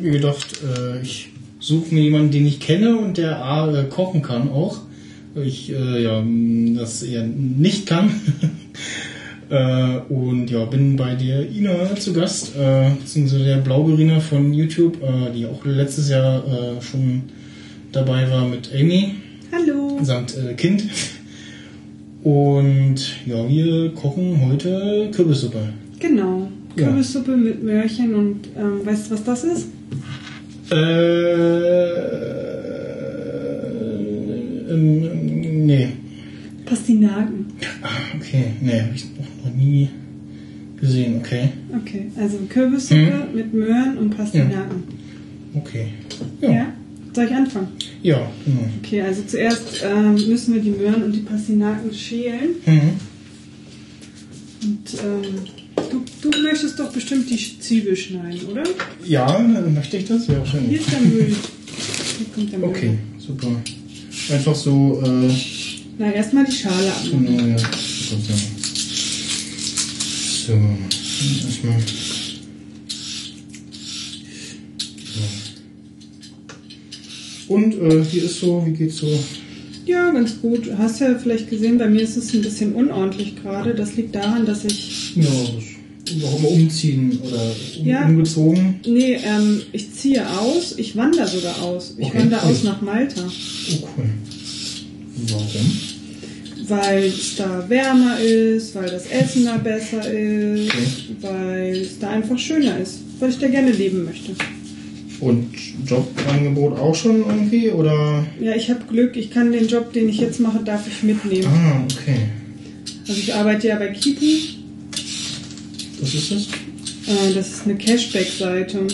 habe mir gedacht, äh, ich suche mir jemanden, den ich kenne und der A, äh, kochen kann auch. Ich äh, ja, das eher nicht kann. äh, und ja, bin bei der Ina zu Gast, äh, beziehungsweise der Blauberiner von YouTube, äh, die auch letztes Jahr schon dabei war mit Amy. Hallo. Samt Kind. Und ja, wir kochen heute Kürbissuppe. Genau. Ja. Kürbissuppe mit Möhrchen und ähm, weißt du, was das ist? Äh, ähm, nee. Pastinaken. Ah, okay, nee, habe ich noch, noch nie gesehen, okay. Okay, also Kürbissuppe mit Möhren und Pastinaken. Okay. Ja. Ja, Soll ich anfangen? ja genau. Okay, also zuerst ähm, müssen wir die Möhren und die Pastinaken schälen. Mhm. Und ähm, du, möchtest doch bestimmt die Zwiebel schneiden, oder? Ja, dann möchte ich das? Ja, schön. Hier ist der Müll. Hier kommt der Müll. Okay, super. Einfach so, äh, Na, erstmal die Schale abmachen. genau, ja. So, erstmal. So. Und äh, hier ist so, wie geht's so? Ja, ganz gut. Hast ja vielleicht gesehen, bei mir ist es ein bisschen unordentlich gerade. Das liegt daran, dass ich. Ja, das immer umziehen oder um, Ja. umgezogen. Nee, ähm, ich ziehe aus. Ich wandere sogar aus. Ich Okay, wandere cool. aus nach Malta. Oh, cool. Warum? Weil es da wärmer ist, weil das Essen da besser ist, Okay. weil es da einfach schöner ist. Weil ich da gerne leben möchte. Und Jobangebot auch schon irgendwie? Oder? Ja, ich habe Glück. Ich kann den Job, den ich jetzt mache, darf ich mitnehmen. Ah, okay. Also ich arbeite ja bei Kipu. Was ist das? Äh, das ist eine Cashback-Seite.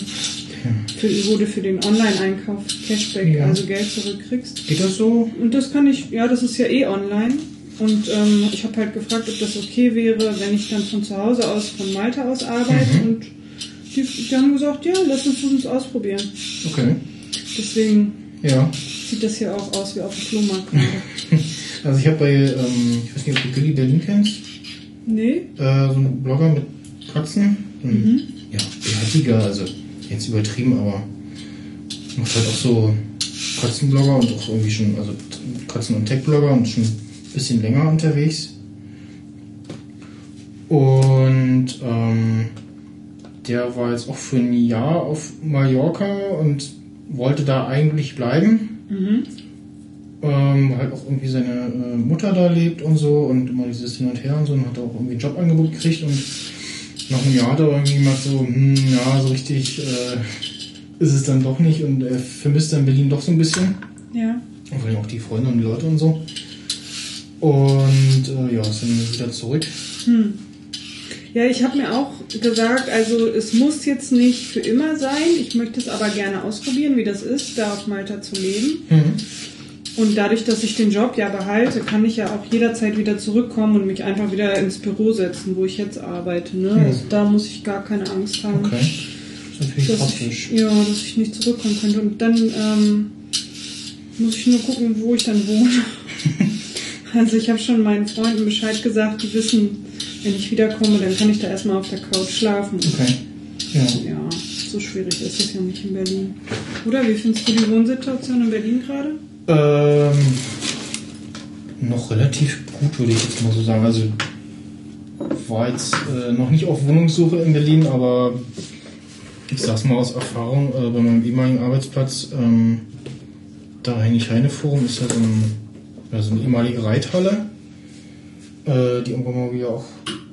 Wo du für den Online-Einkauf Cashback, Ja. also Geld zurückkriegst. Geht das so? Und das kann ich, ja, das ist ja eh online. Und ähm, ich habe halt gefragt, ob das okay wäre, wenn ich dann von zu Hause aus, von Malta aus arbeite. Mhm. Und die, die haben gesagt, ja, lass uns das ausprobieren. Okay. Deswegen Ja. sieht das hier auch aus wie auf dem Flohmarkt. Also ich habe bei, ähm, ich weiß nicht, ob du Billy Berlin kennst, nee? äh, so einen Blogger mit Katzen. Mhm. Ja, bärtiger, also jetzt übertrieben, aber macht halt auch so Katzenblogger und auch irgendwie schon, also Katzen- und Tech-Blogger und schon ein bisschen länger unterwegs. Und ähm, der war jetzt auch für ein Jahr auf Mallorca und wollte da eigentlich bleiben. Mhm. Ähm, halt auch irgendwie seine äh, Mutter da lebt und so und immer dieses Hin und Her und so und hat auch irgendwie ein Jobangebot gekriegt und nach einem Jahr hat er irgendwie mal so, hm, ja, so richtig äh, ist es dann doch nicht und er vermisst dann Berlin doch so ein bisschen. Ja. Und vor allem auch die Freunde und die Leute und so. Und äh, ja, ist dann wieder zurück. Hm. Ja, ich habe mir auch gesagt, also es muss jetzt nicht für immer sein. Ich möchte es aber gerne ausprobieren, wie das ist, da auf Malta zu leben. Mhm. Und dadurch, dass ich den Job ja behalte, kann ich ja auch jederzeit wieder zurückkommen und mich einfach wieder ins Büro setzen, wo ich jetzt arbeite. Ne? Ja. Also da muss ich gar keine Angst haben, Okay. Das ist natürlich dass, praktisch. ich, ja, dass ich nicht zurückkommen könnte. Und dann ähm, muss ich nur gucken, wo ich dann wohne. also ich habe schon meinen Freunden Bescheid gesagt, die wissen, wenn ich wiederkomme, dann kann ich da erstmal auf der Couch schlafen. Okay. Ja. Ja, so schwierig ist es ja nicht in Berlin. Oder wie findest du die Wohnsituation in Berlin gerade? Ähm, noch relativ gut, würde ich jetzt mal so sagen. Also war jetzt äh, noch nicht auf Wohnungssuche in Berlin, aber ich sag's mal aus Erfahrung, äh, bei meinem ehemaligen Arbeitsplatz, ähm, da Heinig-Heine-Forum ist ja so, ein, ja so eine ehemalige Reithalle, äh, die irgendwann mal wieder auch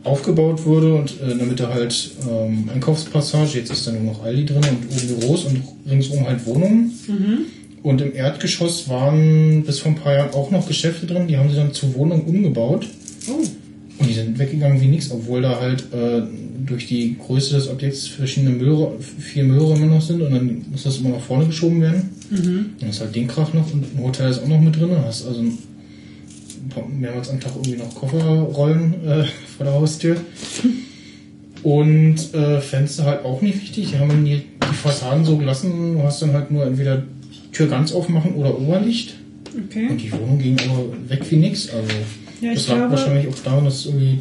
aufgebaut wurde und äh, in der Mitte halt ähm, Einkaufspassage, jetzt ist da nur noch Aldi drin und oben Büros und ringsum halt Wohnungen. Und im Erdgeschoss waren bis vor ein paar Jahren auch noch Geschäfte drin, die haben sie dann zu Wohnungen umgebaut. Oh. Und die sind weggegangen wie nichts, obwohl da halt äh, durch die Größe des Objekts verschiedene Müllra vier Müllräume noch sind und dann muss das immer nach vorne geschoben werden. Mhm. Dann ist halt den Krach noch und ein Hotel ist auch noch mit drin. Du hast also mehrmals am Tag irgendwie noch Kofferrollen äh, vor der Haustür. Und äh, Fenster halt auch nicht wichtig. Die haben die, die Fassaden so gelassen. Du hast dann halt nur entweder Tür ganz aufmachen oder Oberlicht. Okay. Und die Wohnung ging aber weg wie nix. Also Ja, das lag glaube- wahrscheinlich auch daran, dass irgendwie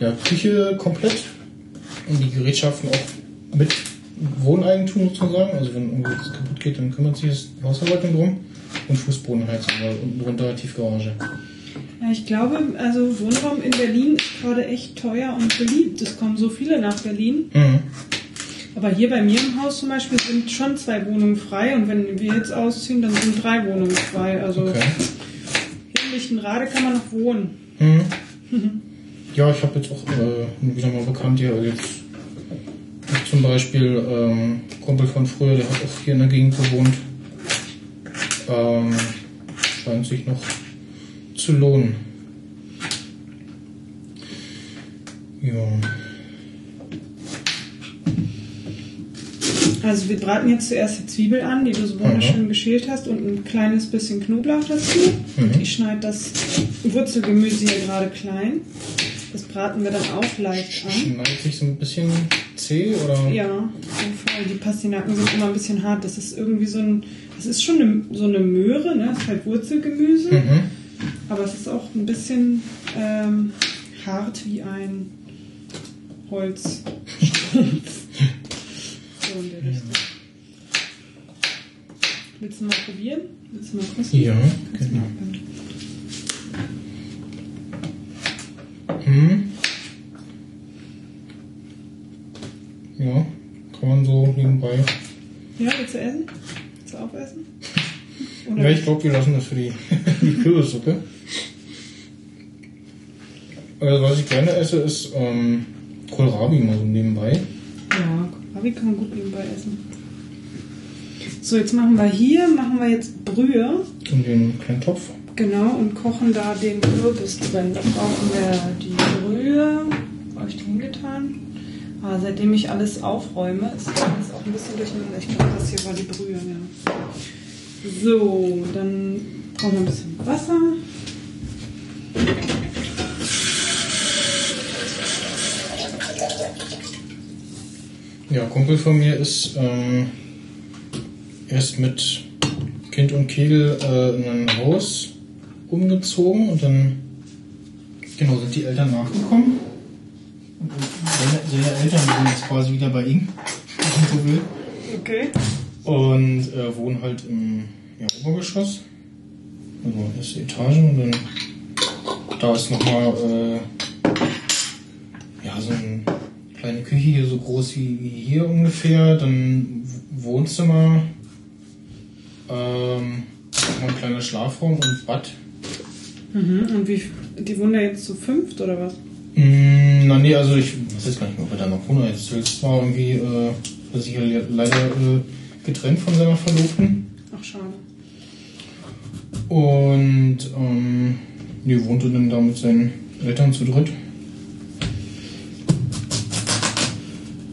ja, Küche komplett und die Gerätschaften auch mit Wohneigentum sozusagen. Also wenn irgendwas kaputt geht, dann kümmert sich das Hausverwaltung drum. Und Fußbodenheizung, weil unten drunter Tiefgarage. Ja, ich glaube, also Wohnraum in Berlin ist gerade echt teuer und beliebt. Es kommen so viele nach Berlin. Mhm. Aber hier bei mir im Haus zum Beispiel sind schon zwei Wohnungen frei und wenn wir jetzt ausziehen, dann sind drei Wohnungen frei. Also Okay. in Lichtenrade kann man noch wohnen. Mhm. Ja, ich habe jetzt auch äh, wieder mal bekannt hier, also jetzt zum Beispiel ähm, Kumpel von früher, der hat auch hier in der Gegend gewohnt. Ähm, scheint sich noch zu lohnen. Ja. Also wir braten jetzt zuerst die Zwiebel an, die du so wunderschön geschält hast und ein kleines bisschen Knoblauch dazu. Mhm. Ich schneide das Wurzelgemüse hier gerade klein. Das braten wir dann auch leicht an. Schneidet sich so ein bisschen zäh oder? Ja, auf jeden Fall. Die Pastinaken sind immer ein bisschen hart. Das ist irgendwie so ein, das ist schon eine, so eine Möhre, ne? Das ist halt Wurzelgemüse. Mhm. Aber es ist auch ein bisschen ähm, hart wie ein Holz. der Richtung. Willst du mal probieren? Willst du mal kosten? Ja, genau. Mhm. Ja, kann man so nebenbei. Ja, willst du essen? Willst du aufessen? Ja, ich glaube, wir lassen das für die, die Kürbissuppe. Also, was ich gerne esse, ist ähm, Kohlrabi mal so nebenbei. Ja, Kohlrabi kann man gut nebenbei essen. So, jetzt machen wir hier, machen wir jetzt Brühe. In den kleinen Topf. Genau, und kochen da den Kürbis drin. Da brauchen wir die Brühe. Habe ich die hingetan? Ah, seitdem ich alles aufräume, ist alles auch ein bisschen durcheinander. Ich glaube, das hier war die Brühe, ja. So, dann brauchen wir ein bisschen Wasser. Ja, Kumpel von mir ist ähm, erst mit Kind und Kegel äh, in ein Haus umgezogen und dann genau sind die Eltern nachgekommen. Und Seine, seine Eltern sind jetzt quasi wieder bei ihm, wenn so will. Okay. Und äh, wohnen halt im ja, Obergeschoss. Also erste Etage und dann da ist nochmal äh, ja, so eine kleine Küche hier so groß wie, wie hier ungefähr. Dann Wohnzimmer, ähm, noch ein kleiner Schlafraum und Bad. Mhm. Und wie, die wohnen da jetzt zu fünft oder was? Mm, na nee, also ich weiß jetzt gar nicht mehr, ob er da noch wohnt. Jetzt Hülz war irgendwie, äh, ja le- leider äh, getrennt von seiner Verlobten. Ach, schade. Und ähm, die wohnte dann da mit seinen Eltern zu dritt.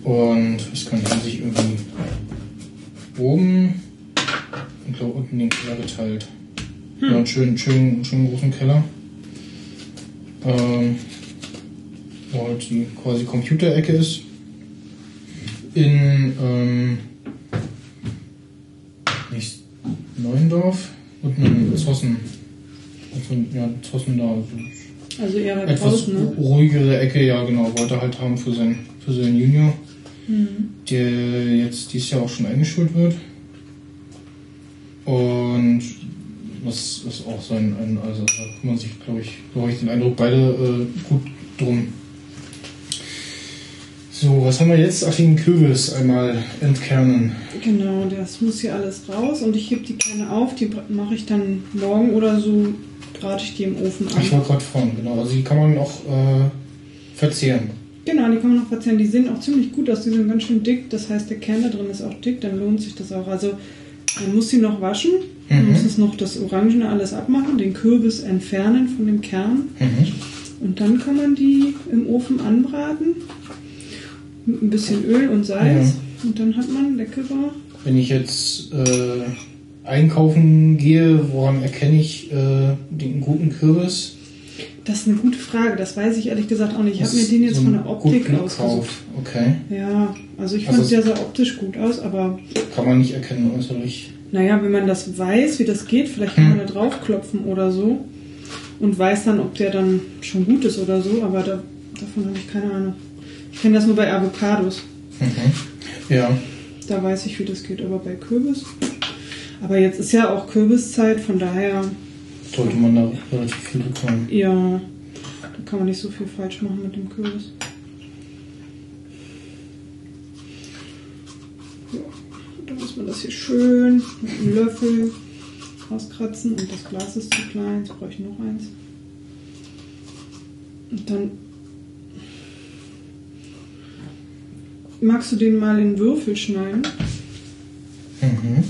Und ich kann haben sich irgendwie oben und glaube unten den Keller geteilt. Ja, einen schönen, schönen, schönen großen Keller. Ähm, wo halt die quasi Computerecke ist. In ähm, nicht Neuendorf und in Zossen. Also, ja, Zossen da. Also eher etwas draußen, ne? ruhigere Ecke, ja genau, wollte er halt haben für seinen für seinen Junior, Mhm. der jetzt dieses Jahr auch schon eingeschult wird. Und das ist auch sein, ein, also da kümmern sich, glaube ich, so habe ich den Eindruck, beide äh, gut drum. So, was haben wir jetzt? Ach, den Kürbis einmal entkernen. Genau, das muss hier alles raus und ich hebe die Kerne auf. Die mache ich dann morgen oder so, brate ich die im Ofen Ich an. wollte gerade fragen, genau. Also die kann man auch äh, verzehren. Genau, die kann man noch verzehren. Die sehen auch ziemlich gut aus. Die sind ganz schön dick. Das heißt, der Kern da drin ist auch dick. Dann lohnt sich das auch. Also man muss sie noch waschen. Man Mhm. muss es noch das Orangene alles abmachen, den Kürbis entfernen von dem Kern. Mhm. Und dann kann man die im Ofen anbraten. Mit ein bisschen Öl und Salz. Und dann hat man leckere. Wenn ich jetzt äh, einkaufen gehe, woran erkenne ich äh, den guten Kürbis? Das ist eine gute Frage, das weiß ich ehrlich gesagt auch nicht. Ich habe mir den jetzt so von der Optik ausgesucht. Okay. Ja, also ich Also fand, der sah optisch gut aus, aber Kann man nicht erkennen äußerlich. naja, wenn man das weiß, wie das geht, vielleicht kann man da draufklopfen oder so und weiß dann, ob der dann schon gut ist oder so, aber da, davon habe ich keine Ahnung. Ich kenne das nur bei Avocados. Mhm. Ja. Da weiß ich, wie das geht, aber bei Kürbis. Aber jetzt ist ja auch Kürbiszeit, von daher, Sollte man da relativ viel bekommen. ja, da kann man nicht so viel falsch machen mit dem Kürbis. Ja, dann muss man das hier schön mit einem Löffel rauskratzen und das Glas ist zu klein, jetzt brauche ich noch eins. Und dann magst du den mal in Würfel schneiden. Mhm.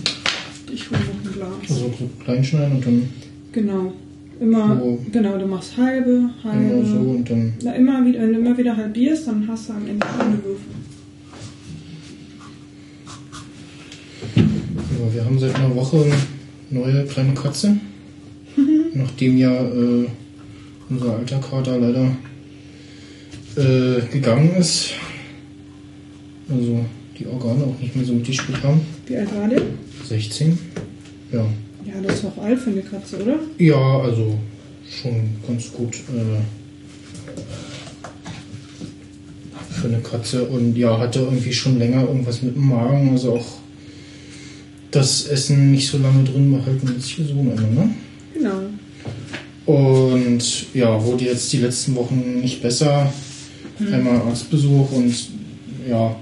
Ich hole noch ein Glas. Also so klein schneiden und dann Genau. Immer, So. genau, du machst halbe, halbe. immer so und dann. Na, immer wieder, wenn du immer wieder halbierst, dann hast du am Ende eine Würfel. Ja, wir haben seit einer Woche eine neue kleine Katze. Nachdem ja äh, unser alter Kater leider äh, gegangen ist. Also die Organe auch nicht mehr so mitgespielt haben. Wie alt war der? 16. Ja. Ja, das ist auch alt für eine Katze, oder? Ja, also schon ganz gut äh, für eine Katze und ja, hatte irgendwie schon länger irgendwas mit dem Magen, also auch das Essen nicht so lange drin behalten als hier so immer, ne? Genau. Und ja, wurde jetzt die letzten Wochen nicht besser. Einmal Arztbesuch und ja,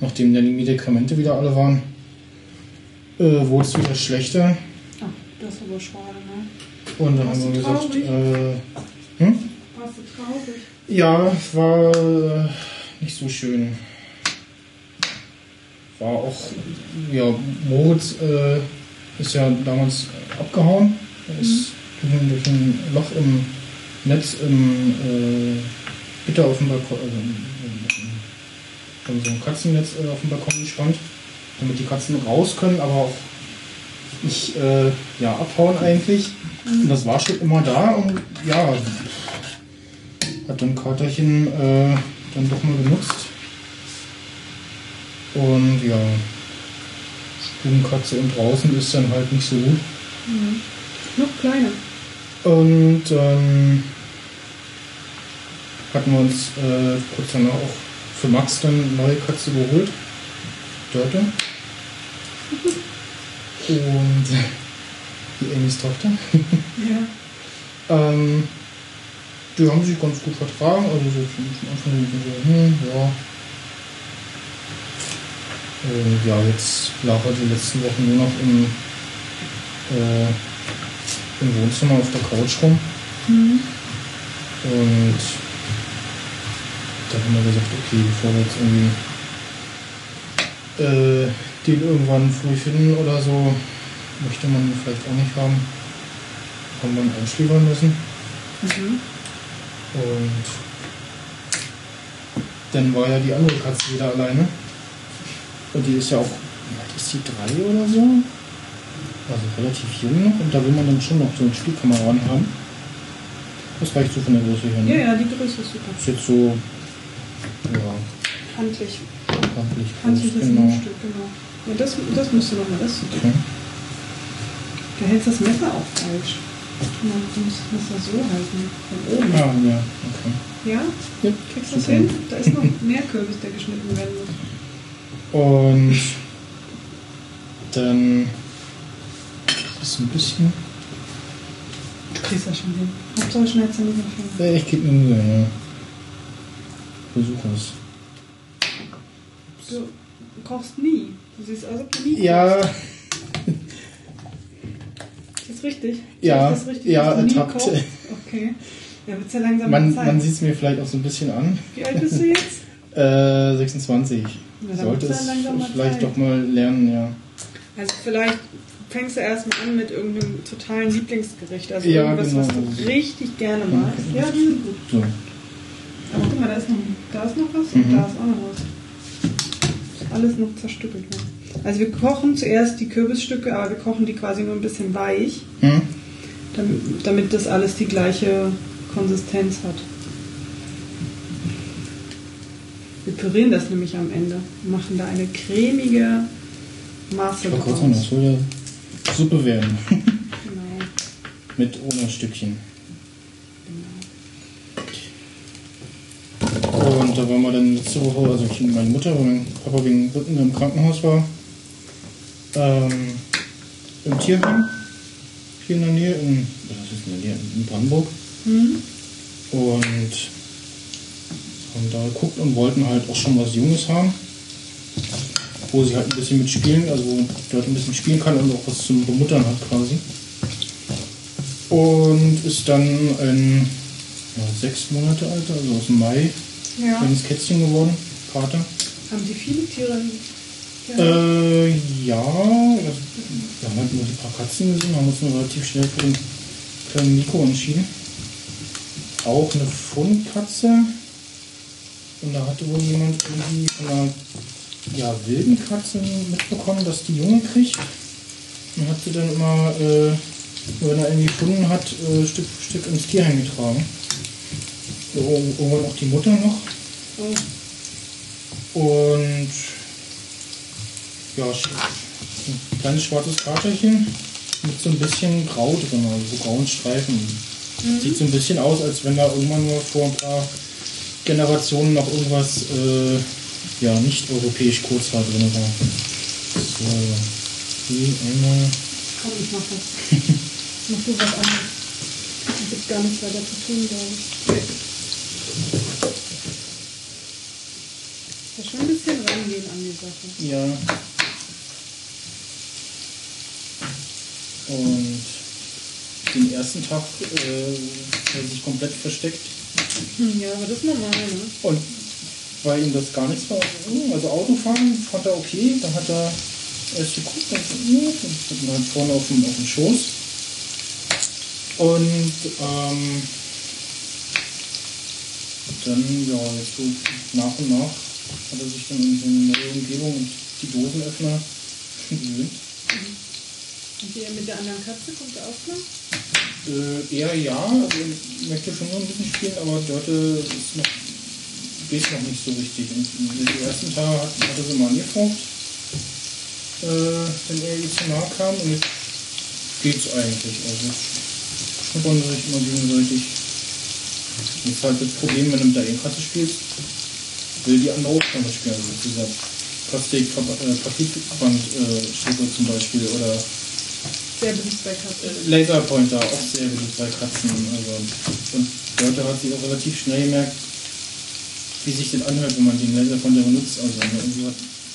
nachdem dann die Medikamente wieder alle waren, äh, wurde es wieder schlechter. Das ist aber schade, ne? Und dann haben wir gesagt, äh, hm? Warst du traurig? Ja, war äh, nicht so schön. War auch, ja, Moritz äh, ist ja damals abgehauen. Er ist durch, ein, durch ein Loch im Netz im äh, Gitter auf dem Balkon, also im, im, im, so ein Katzennetz äh, auf dem Balkon gespannt, damit die Katzen raus können, aber auch nicht äh, ja, abhauen eigentlich. Und das war schon immer da und ja, hat dann Katerchen äh, dann doch mal genutzt. Und ja, Stubenkatze und draußen ist dann halt nicht so gut. Noch kleiner. Und dann hatten wir uns äh, kurz danach auch für Max dann eine neue Katze geholt. Dörte. Und die Amy's Tochter. Ja. Ähm, die haben sich ganz gut vertragen, also so von von Anfang an so, hm, ja. Und ja, jetzt lag er die letzten Wochen nur noch im, äh, im Wohnzimmer auf der Couch rum. Und dann haben wir gesagt, okay, bevor wir jetzt irgendwie äh, den irgendwann früh finden oder so, möchte man vielleicht auch nicht haben. Wir ihn einschläfern müssen. Mhm. Und dann war ja die andere Katze wieder alleine. Und die ist ja auch, wie ist die drei oder so? Also relativ jung noch. Und da will man dann schon noch so einen Spielkameraden haben. Das reicht so von der Größe her. Ja, Ne? ja, die Größe ist super. Ist jetzt so, ja, Handlich. handlich Handliches groß, genau. Mundstück, genau. Ja, das, das musst du nochmal, das. Okay. Du hältst das Messer auch falsch. Du musst das Messer so halten. Von oben. Ah, ja, okay. Ja? Ja, Kriegst du das hin? Da ist noch mehr Kürbis, der geschnitten werden muss. Und dann ist es ein bisschen. Du kriegst das schon hin. Hauptsache schneidest du nicht dem Finger. Ja, ich gebe mir Mühe, ja. Versuche es. Du kochst nie. Du siehst du nie Ja. Ist das richtig? Ja, das richtig, ja, ertappt. Okay. Ja, wird's ja langsam man, Zeit. man sieht es mir vielleicht auch so ein bisschen an. Wie alt bist du jetzt? Äh, 26. dann Sollte es ja vielleicht Zeit. doch mal lernen, ja. Also vielleicht fängst du erstmal an mit irgendeinem totalen Lieblingsgericht. Also Ja, irgendwas, genau. was du richtig gerne magst. Okay. Ja, die sind gut. So. Aber guck mal, da ist noch, da ist noch was Mhm. und da ist auch noch was. Alles noch zerstückelt. worden. Also wir kochen zuerst die Kürbisstücke, aber wir kochen die quasi nur ein bisschen weich, Hm? damit, damit das alles die gleiche Konsistenz hat. Wir pürieren das nämlich am Ende und machen da eine cremige Masse Ich draus. sagen, das soll ja Suppe werden. Genau, Mit ohne Stückchen. genau. Und da waren wir dann letzte Woche, also ich und meine Mutter, weil mein Papa wegen Rücken im Krankenhaus war, ähm, im Tierheim, hier in der Nähe, in, was ist in der Nähe, in Brandenburg. Hm? Und haben da geguckt und wollten halt auch schon was Junges haben, wo sie halt ein bisschen mitspielen, also wo dort ein bisschen spielen kann und auch was zum Bemuttern hat quasi. Und ist dann ein ja, sechs Monate alt, also aus dem Mai, Ja. kleines Kätzchen geworden, Kater. Haben die viele Tiere? Ja. Äh, ja, wir haben halt nur ein paar Katzen gesehen, haben uns nur relativ schnell für den kleinen Nico entschieden. Auch eine Fundkatze. Und da hatte wohl jemand irgendwie von einer ja, wilden Katze mitbekommen, dass die Junge kriegt. Und hat sie dann immer, äh, wenn er ihn gefunden hat, äh, Stück für Stück ins Tierheim getragen. Irgendwann auch die Mutter noch. Oh. Und ja, ein kleines schwarzes Katerchen mit so ein bisschen Grau drin, also so grauen Streifen. Sieht so ein bisschen aus, als wenn da irgendwann nur vor ein paar Generationen noch irgendwas äh, ja, nicht europäisch Kurzhaar drin war. So, hier einmal. Komm, ich mach das. mach du was anderes. Es gibt gar nichts weiter zu tun, glaube ich. Ja, schon ein bisschen rangehen an die Sache. Ja. Und den ersten Tag äh, hat er sich komplett versteckt. Hm, ja, aber das ist normal, ne? Und weil ihm das gar nichts war, also Autofahren fand er okay, dann hat er erst geguckt und ja, und hat ihn halt vorne auf dem, auf dem Schoß. Und ähm, dann, ja, jetzt so nach und nach hat er sich dann in so eine neue Umgebung und die Dosenöffner gewöhnt. Hier mit der anderen Katze kommt er auch noch? Äh, eher ja, also ich möchte schon nur ein bisschen spielen, aber Dörte ist noch, geht noch nicht so richtig. Und den ersten Tag hat, er sie mal angefragt, äh, wenn er ihr zu nahe kam und jetzt geht's eigentlich. Also schnuppern sie sich immer gegenseitig. Das ist halt das Problem, wenn du mit der Katze spielst, will die andere auch damit spielen. Also dieser Plastik-Paketband-Stücke zum Beispiel oder Sehr beliebt bei Katzen. Laserpointer, auch sehr beliebt bei Katzen. Also, und Leute hat sich auch relativ schnell gemerkt, wie sich das anhört, wenn man den Laserpointer benutzt. Also wenn du irgendwie was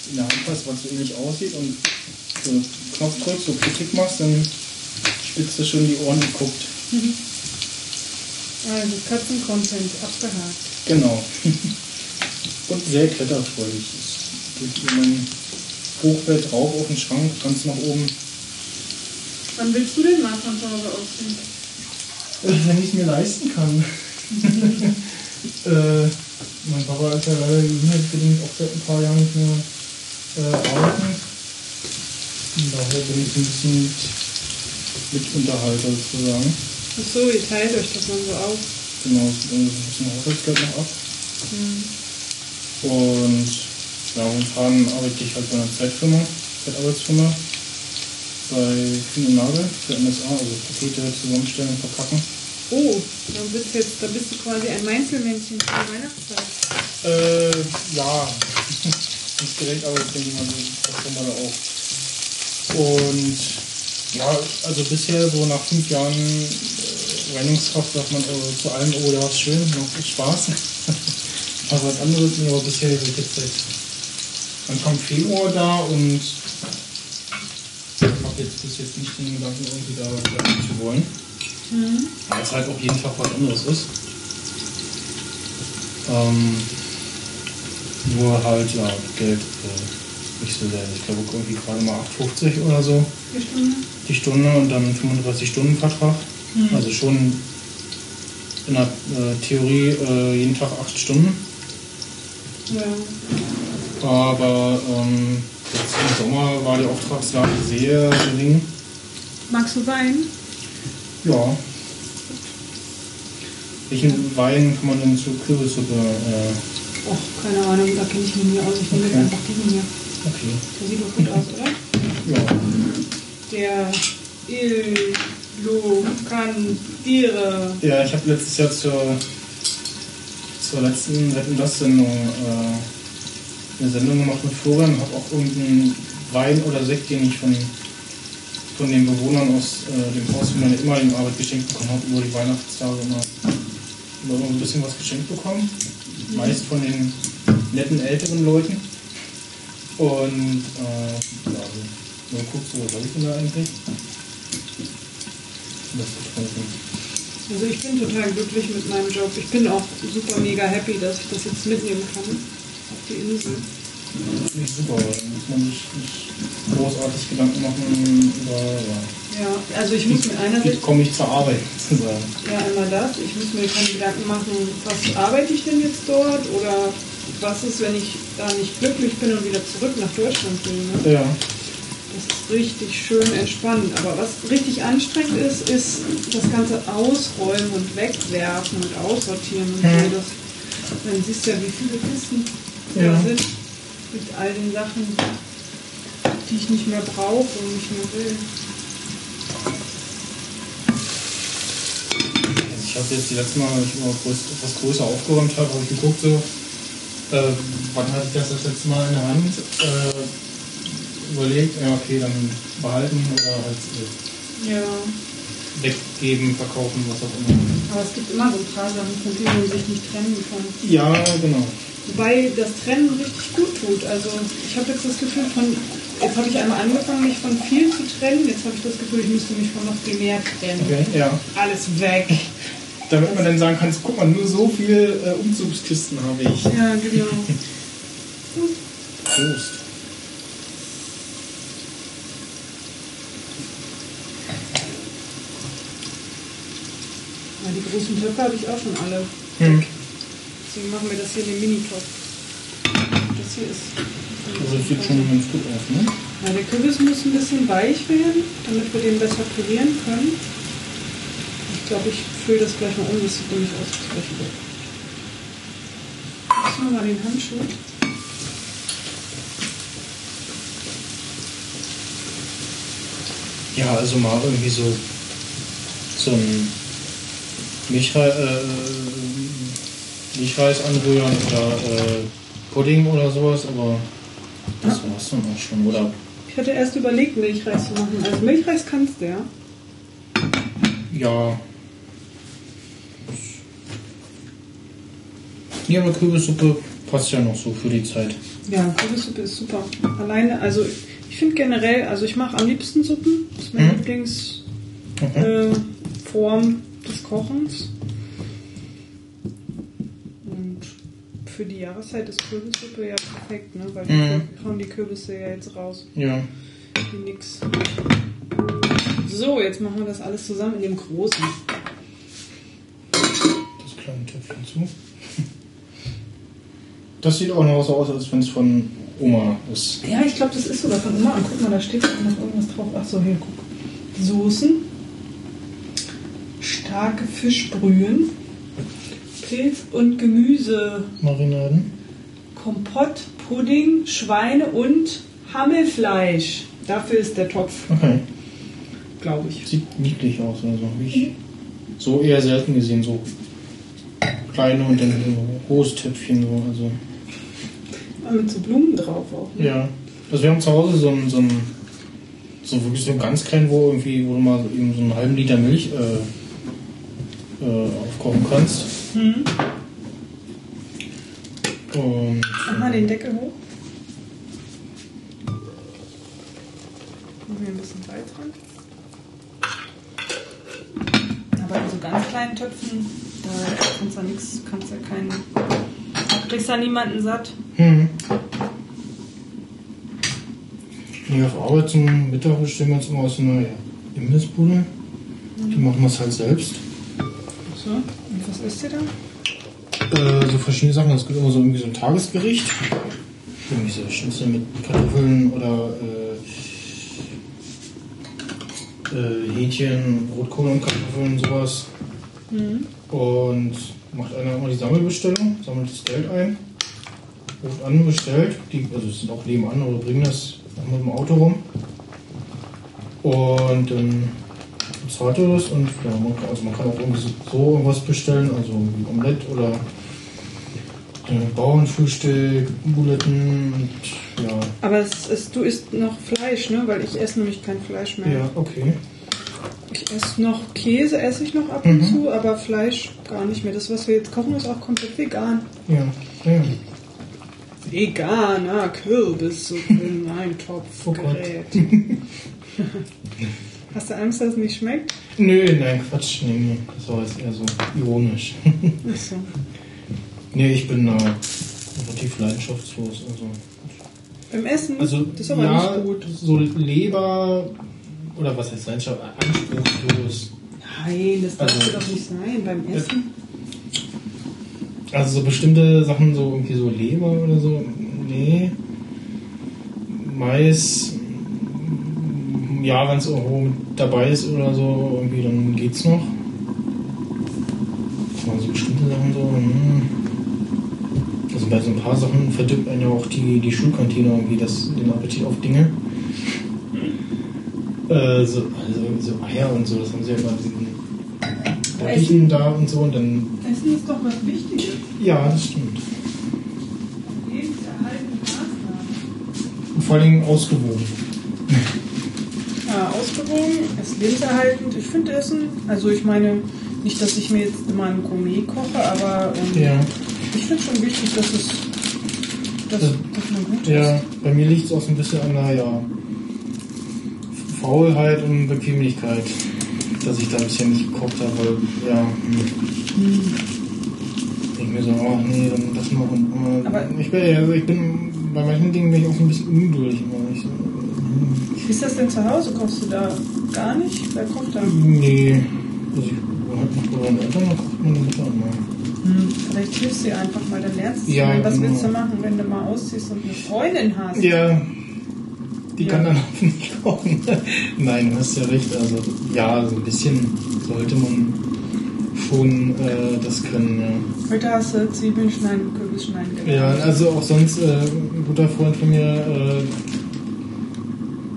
in der Hand hast, was so ähnlich aussieht und so Knopf drückst, so Kritik machst, dann spitzt du schon die Ohren und guckt. Also Katzen-Content abgehakt. Genau. und sehr kletterfreudig. Es geht über mein Hochbett rauf auf den Schrank, ganz nach oben. Wann willst du denn mal von zu Hause ausziehen? Äh, Wenn ich es mir leisten kann. äh, mein Papa ist ja leider gesundheitsbedingt auch seit ein paar Jahren nicht mehr äh, arbeiten. Und daher bin ich ein bisschen mit, mit Unterhalter sozusagen. Ach so, ihr teilt euch das dann so auf. Genau, es gibt ein bisschen Haushaltsgeld noch ab. Hm. Und ja, momentan arbeite ich halt bei einer Zeitfirma, Zeitarbeitsfirma, bei Kühn und Nagel für MSA, also Pakete zusammenstellen und verpacken. Oh, dann bist, du jetzt, da bist du quasi ein Meinzelmännchen für die Weihnachtszeit. Äh, ja, nicht direkt, aber ich denke mal, das man da auch. Und ja, also bisher so nach fünf Jahren äh, Reinigungskraft sagt man äh, zu allem, oh, da ist schön, macht viel Spaß. aber was anderes, aber bisher bin ich jetzt seit Anfang Februar da und habe jetzt nicht den Gedanken, irgendwie da bleiben zu wollen. Hm. Weil es halt auch jeden Tag was anderes ist. Ähm, nur halt, ja, Geld äh, nicht so sehr. Ich glaube, irgendwie gerade mal 8,50 oder so Vier Stunden? die Stunde und dann 35-Stunden-Vertrag. Mhm. Also schon in der äh, Theorie äh, jeden Tag 8 Stunden. Ja. Aber ähm, jetzt im Sommer war die Auftragslage sehr gering. Magst du Wein? Ja, Welchen Wein kann man denn zur Kürbissuppe? Äh, Och, keine Ahnung, da kenne ich mich nie aus. Ich nehme Okay. einfach diesen hier. okay. Der sieht doch gut aus, oder? Ja. Der Illokandire. Ja, ich habe letztes Jahr zur, zur letzten Wetten das äh, eine Sendung gemacht mit Florian und habe auch irgendeinen Wein oder Sekt, den ich von, von den Bewohnern aus äh, dem Haus von meiner ehemaligen Arbeit geschenkt bekommen habe, über die Weihnachtstage immer, immer so ein bisschen was geschenkt bekommen. Meist von den netten älteren Leuten. Und äh, ja, also, man guckt so, was habe ich denn da eigentlich? Das. Also ich bin total glücklich mit meinem Job. Ich bin auch super mega happy, dass ich das jetzt mitnehmen kann die Insel. Finde ich super, da muss man sich nicht großartig Gedanken machen über, ja. Ja, also ich muss mir einerseits komme ich zur Arbeit, sozusagen. ja einmal das, ich muss mir keine Gedanken machen, was arbeite ich denn jetzt dort oder was ist, wenn ich da nicht glücklich bin und wieder zurück nach Deutschland will. Ne? Ja. Das ist richtig schön entspannend. Aber was richtig anstrengend ist, ist das ganze Ausräumen und Wegwerfen und Aussortieren und Mhm. so. Das, dann siehst du ja, wie viele Kisten Ja. sind mit all den Sachen, die ich nicht mehr brauche und nicht mehr will. Also ich habe jetzt die letzten Mal, als ich immer etwas größer aufgeräumt habe, habe ich geguckt, so, äh, wann hatte ich das das letzte Mal in der Hand? Äh, überlegt, ja okay, dann behalten oder halt äh, Ja, weggeben, verkaufen, was auch immer. aber es gibt immer so ein paar Sachen, von denen man sich nicht trennen kann. Ja, genau. Wobei das Trennen richtig gut tut. Also ich habe jetzt das Gefühl von, jetzt habe ich einmal angefangen, mich von viel zu trennen. Jetzt habe ich das Gefühl, ich müsste mich von noch viel mehr trennen. Okay, ja. Alles weg. Damit man dann sagen kann, guck mal, nur so viel äh, Umzugskisten habe ich. Ja, genau. Prost. Die großen Töpfe habe ich auch schon alle. Hm. Deswegen machen wir das hier in den Mini-Topf. Das hier ist. Also das sieht schon ganz gut aus, ne? Ja, der Kürbis muss ein bisschen weich werden, damit wir den besser pürieren können. Ich glaube, ich fülle das gleich mal um, das sieht nämlich aus, als gleich wieder. Lassen wir mal den Handschuh. Ja, also mal irgendwie so so ein Milchreis, äh, Milchreis anrühren oder äh, Pudding oder sowas, aber das war's dann auch schon, oder? Ich hatte erst überlegt, Milchreis zu machen. Also Milchreis kannst du ja. Ja. Ja, aber Kürbissuppe passt ja noch so für die Zeit. Ja, Kürbissuppe ist super. Alleine, also ich finde generell, also ich mache am liebsten Suppen. Das ist meine Mhm. Lieblingsform äh, des Kochens. Und für die Jahreszeit ist Kürbissuppe ja perfekt, ne? Weil Mhm. wir hauen die Kürbisse ja jetzt raus. Ja. Wie nix. So, jetzt machen wir das alles zusammen in dem großen. Das kleine Töpfchen zu. Das sieht auch noch so aus, als wenn es von Oma ist. Ja, ich glaube, das ist sogar von Oma. Guck mal, da steht noch irgendwas drauf. Ach so, hier, guck. Soßen. Starke Fischbrühen. Pilz- und Gemüse. Marinaden. Kompott, Pudding, Schweine und Hammelfleisch. Dafür ist der Topf, Okay. glaube ich. Sieht niedlich aus, also ich so eher selten gesehen, so kleine und dann so große Töpfchen, so, also. Mit so Blumen drauf auch. Ne? Ja. Also wir haben zu Hause so ein, so ein so wirklich so ein ganz klein, wo irgendwie, wo du mal eben so einen halben Liter Milch äh, äh, aufkochen kannst. Mhm. Und Mach mal den Deckel hoch. Machen wir ein bisschen Salz ran. Aber in so ganz kleinen Töpfen, da kannst du ja nichts, kannst ja keinen. Kriegst ja niemanden satt. Hm. Nee, auf Arbeit zum Mittag bestellen wir uns immer aus einer Imbissbude. Die machen das halt selbst. So, und was isst ihr da? Äh, so verschiedene Sachen. Es gibt immer so irgendwie so ein Tagesgericht. Irgendwie so Schnitzel mit Kartoffeln oder äh, äh, Hähnchen, Rotkohl und Kartoffeln, sowas. und macht einer immer die Sammelbestellung, sammelt das Geld ein, ruft an, bestellt, die, also es sind auch nebenan oder bringen das mit dem Auto rum und dann er das und ja, man kann, also man kann auch irgendwie so, irgendwas bestellen, also wie Omelette oder äh, Bauernfrühstück, Buletten und ja. Aber es ist, du isst noch Fleisch, ne? Weil ich esse nämlich kein Fleisch mehr. Ja, okay. Ich esse noch Käse, esse ich noch ab und Mhm. zu, aber Fleisch gar nicht mehr. Das, was wir jetzt kochen, ist auch komplett vegan. Ja, ja. Veganer Kürbissuppe in ein Oh Gott. Topfgerät. Hast du Angst, dass es nicht schmeckt? Nö, nein, Quatsch, nee, nee. Das war jetzt eher so ironisch. Achso. nee, ich bin äh, relativ leidenschaftslos. Also, Beim Essen? also das ist aber ja, nicht gut. so Leber oder was heißt Leidenschaft? Anspruchslos. Nein, das darf Also- doch nicht sein beim Essen. Also so bestimmte Sachen, so irgendwie so Leber oder so, nee. Mais, ja, wenn es irgendwo mit dabei ist oder so, irgendwie, dann geht's noch. Aber so bestimmte Sachen so, hm. Also bei so ein paar Sachen verdirbt einen ja auch die, die Schulkantine irgendwie das, den Appetit auf Dinge. Äh, so, also so Eier und so, das haben sie ja immer diesen Bottichen da und so und dann Essen ist doch was Wichtiges. ja, das stimmt. Und vor allem ausgewogen. Ja, ausgewogen, es ist lebenserhaltend. Ich finde Essen, also ich meine, nicht, dass ich mir jetzt immer ein Gourmet koche, aber ähm, Ja. ich finde schon wichtig, dass es dass, Das- dass man gut Ja, ist. bei mir liegt es auch so ein bisschen an der ja, Faulheit und Bequemlichkeit, dass ich da bisher nicht gekocht habe, weil, ja, hm. ich mir so, oh nee, dann das und äh, Aber- ich bin, also ich bin, bei manchen Dingen bin ich auch so ein bisschen ungeduldig so, hm, Wie ist das denn zu Hause? Kochst du da gar nicht? Wer kocht da? nee, also ich halt noch bei meinen Eltern, meine Mutter immer. Hm, vielleicht hilfst du ihr einfach mal, dann lernst du Ja, mal. Was genau. willst du machen, wenn du mal ausziehst und eine Freundin hast? Ja, die Ja. kann dann auch nicht kochen. Nein, du hast ja recht. Also ja, so ein bisschen sollte man schon äh, das können. Heute hast du Zwiebeln schneiden, Kürbis schneiden Ja, ja also auch sonst äh, ein guter Freund von mir, äh,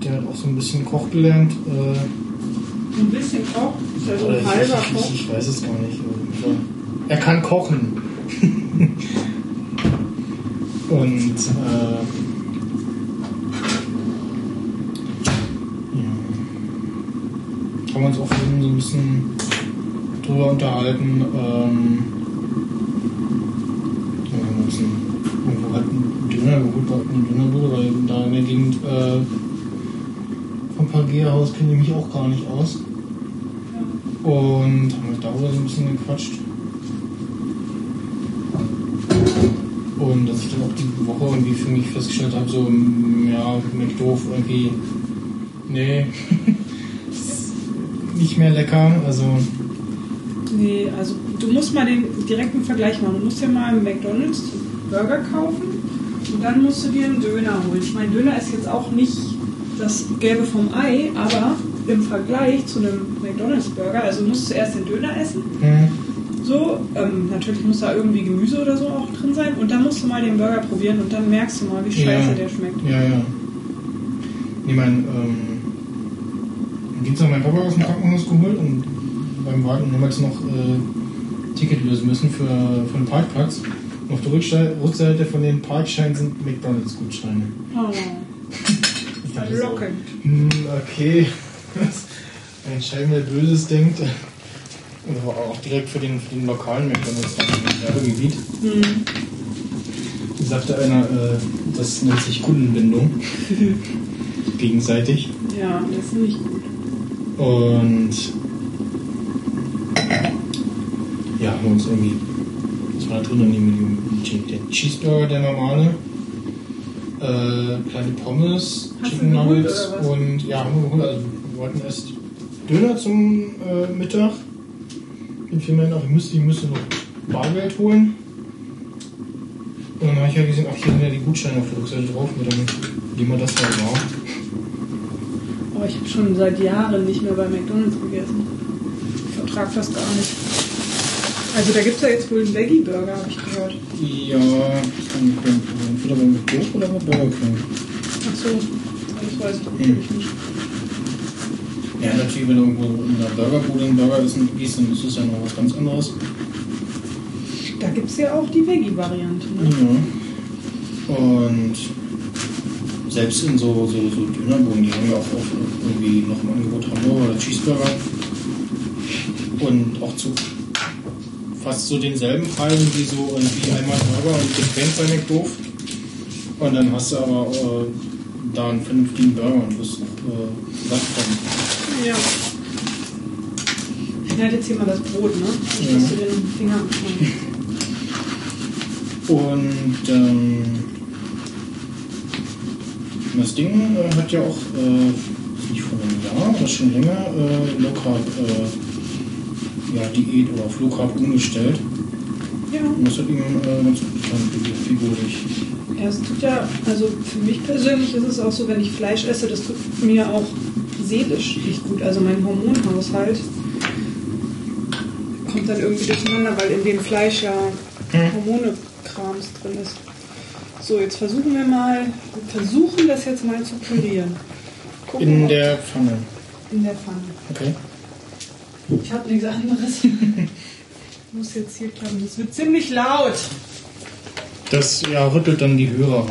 der hat auch so ein bisschen Koch gelernt. Äh, Ein bisschen Koch, ist ja so ein halber ich, Koch. ich, weiß es gar nicht. Er kann kochen. Und äh, ja. haben wir uns auch vorhin so ein bisschen drüber unterhalten. Ähm, ja, wir haben uns ein- irgendwo halt einen Döner geholt, bei einem Dönerbude, weil da in der Gegend äh, vom Pagea-Haus kenne ich mich auch gar nicht aus. Und haben wir darüber so ein bisschen gequatscht. Und dass ich dann auch die Woche irgendwie für mich festgestellt habe, so, mm, ja, McDoof irgendwie, nee, nicht mehr lecker. Also, Nee, also du musst mal den direkten Vergleich machen. Du musst dir mal im McDonalds Burger kaufen und dann musst du dir einen Döner holen. Ich meine, Döner ist jetzt auch nicht das Gelbe vom Ei, aber im Vergleich zu einem McDonalds Burger, also du musst zuerst den Döner essen. hm, So, ähm, natürlich muss da irgendwie Gemüse oder so auch drin sein und dann musst du mal den Burger probieren und dann merkst du mal, wie scheiße Ja. der schmeckt. ja, ja. Ich meine, ähm, Dienstag meinen Papa aus dem Krankenhaus geholt und beim Warten haben wir jetzt noch äh, Ticket lösen müssen für, für den Parkplatz. Und auf der Rückseite von den Parkscheinen sind McDonalds-Gutscheine. Oh, verlockend. Hm, okay. Ein Schein, wer Böses denkt. Aber auch direkt für den, für den lokalen McDonalds im Werbegebiet. Hm. Sagte einer, äh, das nennt sich Kundenbindung. Gegenseitig. Ja, das ist nicht gut. Und ja, haben wir uns irgendwie. Was war da drin? Der Cheeseburger, der normale. Äh, kleine Pommes, Hast Chicken Nuggets und ja, haben wir geholt. Also wir wollten erst Döner zum äh, Mittag. Dann fiel mir ein, ach, ich müsste, ich müsste noch Bargeld holen. Und dann habe ich ja gesehen, ach, hier sind ja die Gutscheine auf der Rückseite drauf. Und dann nehmen wir das mal wahr. Aber ich habe schon seit Jahren nicht mehr bei McDonalds gegessen. vertrage das gar nicht. Also da gibt es ja jetzt wohl einen Veggie-Burger, habe ich gehört. Ja, kann ich denken. Entweder beim McDonald's oder bei Burger King. Ach so, das weiß ich natürlich nicht. Ja, natürlich, wenn du irgendwo in einer Burgerbude einen Burger essen gehst, dann ist das ja noch was ganz anderes. Da gibt es ja auch die Veggie-Variante. Ne? Ja. Und selbst in so, so, so Dönerbuden, die haben ja auch oft irgendwie noch im Angebot Hamburger oder Cheeseburger. Und auch zu fast so denselben Preisen wie so irgendwie einmal Burger und Getränk sei nicht doof. Und dann hast du aber äh, da einen vernünftigen Burger und bist äh, satt von. Ja. Ich schneide jetzt hier mal das Brot, ne? Nicht, Ja. du den Finger. Und ähm, das Ding äh, hat ja auch, äh, ist nicht vor einem Jahr, aber schon länger, äh, Low Carb, äh, ja, Diät oder auf Low Carb umgestellt. Ja. Und das hat ihm äh, ganz gut getan, figurlich. Ja, es tut ja, also für mich persönlich ist es auch so, wenn ich Fleisch esse, das tut mir auch seelisch nicht gut. Also mein Hormonhaushalt kommt dann irgendwie durcheinander, weil in dem Fleisch ja Hormonekrams drin ist. So, jetzt versuchen wir mal, wir versuchen das jetzt mal zu polieren. Gucken, In der Pfanne. in der Pfanne. Okay. Ich habe nichts anderes. Muss jetzt hier klappen. Das wird ziemlich laut. Das ja, rüttelt dann die Hörer.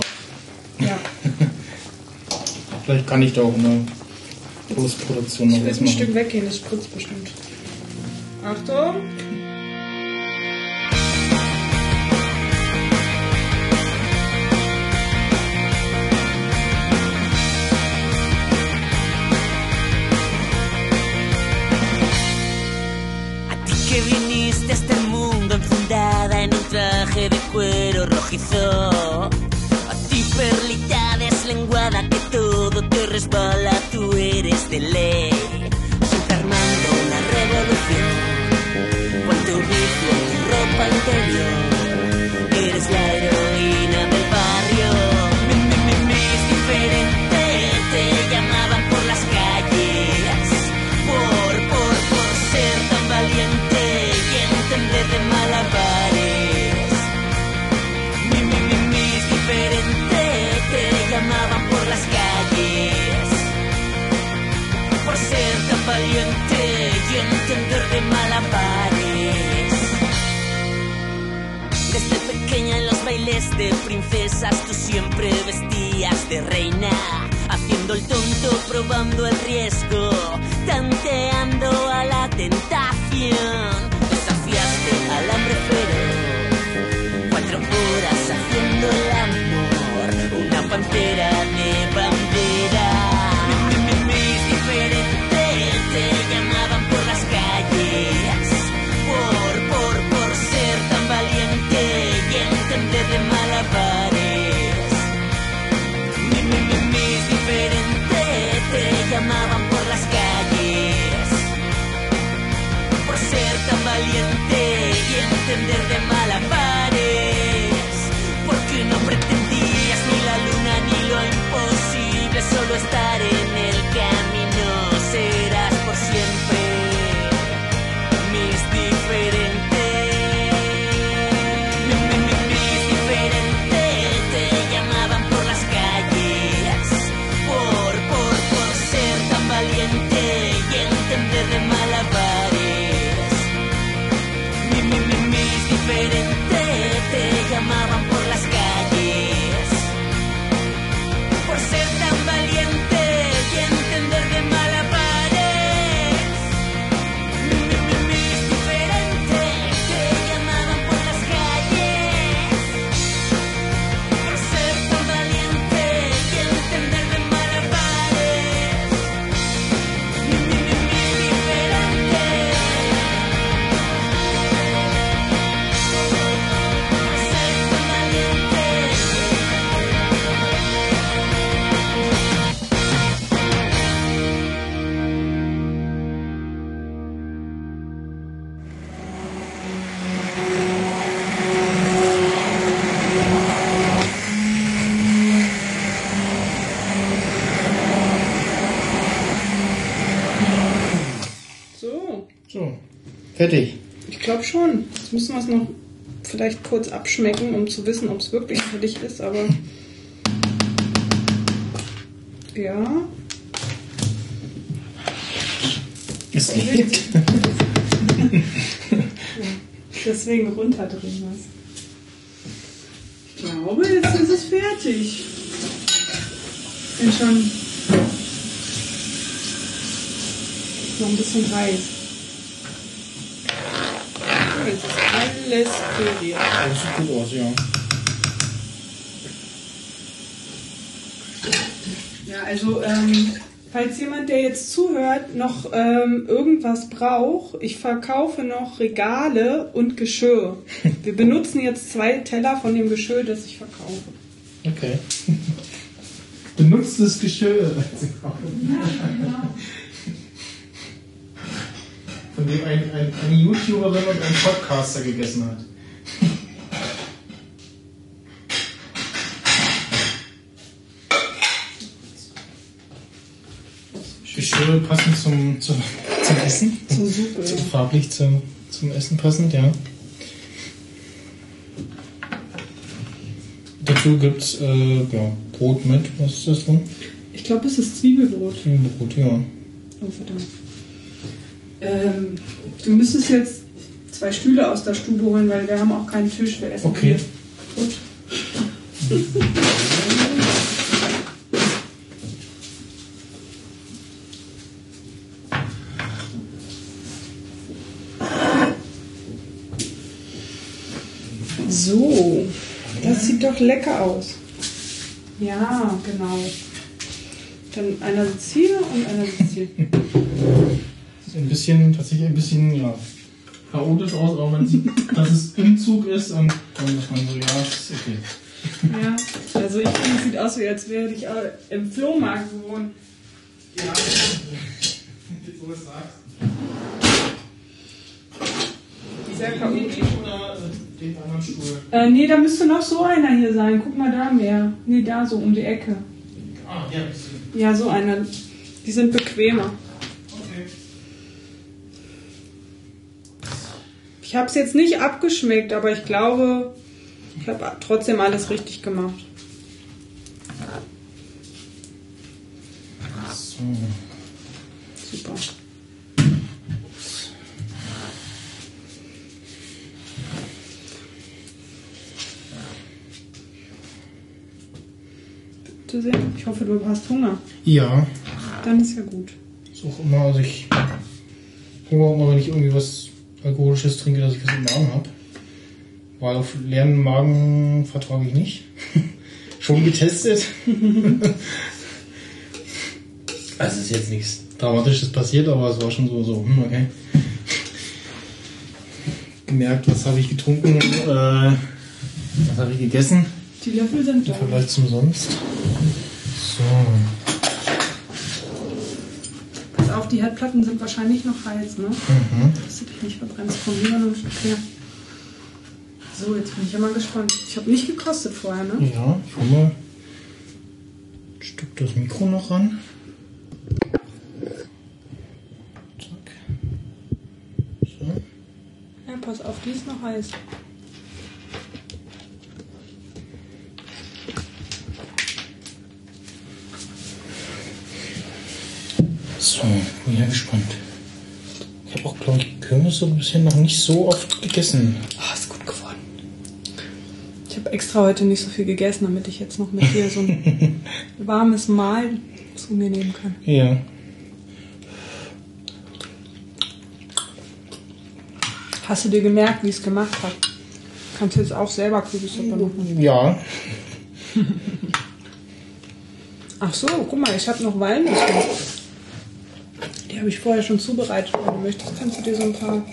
Ja. Vielleicht kann ich da auch in der Postproduktion noch Ich was ein Stück weggehen, das spritzt bestimmt. Achtung! De cuero rojizo. A ti perlita deslenguada que todo te resbala, tú eres de ley. De princesas tú siempre vestías de reina, haciendo el tonto, probando el riesgo, tanteando a la tentación. Desafiaste al hambre feroz, cuatro horas haciendo y entender de malabares. Porque no pretendías ni la luna ni lo imposible, solo estar en el camino schon. Jetzt müssen wir es noch vielleicht kurz abschmecken, um zu wissen, ob es wirklich für dich ist, aber. Ja. Es lebt. Deswegen runterdrehen was. Ich glaube, jetzt ist es fertig. Bin schon noch ein bisschen heiß. So, Jetzt püriert. Das sieht gut aus, ja. Ja, also ähm, falls jemand, der jetzt zuhört, noch ähm, irgendwas braucht, ich verkaufe noch Regale und Geschirr. Wir benutzen jetzt zwei Teller von dem Geschirr, das ich verkaufe. Okay. Benutztes Geschirr. Von dem ein, ein, eine YouTuberin und ein Podcaster gegessen hat. Geschirr passend zum, zum, zum Essen. Zur Suppe, Zum, farblich zum, zum Essen passend, ja. Dazu gibt es äh, ja, Brot mit. Was ist das denn? Ich glaube, es ist Zwiebelbrot. Brot, ja. Oh, verdammt. Ähm, du müsstest jetzt zwei Stühle aus der Stube holen, weil wir haben auch keinen Tisch. Wir essen Okay. hier. Gut. So, das sieht doch lecker aus. Ja, genau. Dann einer sitzt hier und einer sitzt hier. Sieht ein bisschen, tatsächlich ein bisschen, ja, chaotisch aus, aber man sieht, dass es im Zug ist und dann muss man so, ja, ist okay. Ja, also ich finde, es sieht aus, wie als wäre ich äh, im Flohmarkt gewohnt. Ja, wo du es sagst. Sehr chaotisch. Oder äh, den anderen Stuhl? Äh, nee, da müsste noch so einer hier sein. Guck mal da mehr. Nee, da so um die Ecke. Ah, ja, Ja, so einer. Die sind bequemer. Ich habe es jetzt nicht abgeschmeckt, aber ich glaube, ich habe trotzdem alles richtig gemacht. So. Super. Bitte sehr. Ich hoffe, du hast Hunger. Ja, Dann ist ja gut. ist auch immer, also ich Hunger immer, wenn ich irgendwie was Alkoholisches trinke, dass ich was im Magen habe. Weil auf leeren Magen vertrage ich nicht. Schon getestet. also ist jetzt nichts Dramatisches passiert, aber es war schon so, so, hm, okay. Gemerkt, was habe ich getrunken, äh, was habe ich gegessen. Die Löffel sind Im da. Vergleich zum sonst. So. Auf, die Herdplatten sind wahrscheinlich noch heiß, ne? Mhm. Dass du dich nicht verbrennst vom Libanon. Okay. So, jetzt bin ich ja mal gespannt. Ich habe nicht gekostet vorher, ne? Ja, ich hole mal ein Stück das Mikro noch ran. Zack. So. Ja, pass auf, die ist noch heiß. So, bin ja gespannt. Ich habe auch, glaube ich, Kürbisse bisher noch nicht so oft gegessen. Ah, ist gut geworden. Ich habe extra heute nicht so viel gegessen, damit ich jetzt noch mit dir so ein warmes Mahl zu mir nehmen kann. Ja. Hast du dir gemerkt, wie ich es gemacht habe? Kannst du jetzt auch selber Kürbissuppe machen. Ja. Ach so, guck mal, ich habe noch Walnüsse. Die habe ich vorher schon zubereitet. Wenn du möchtest, kannst du dir so ein paar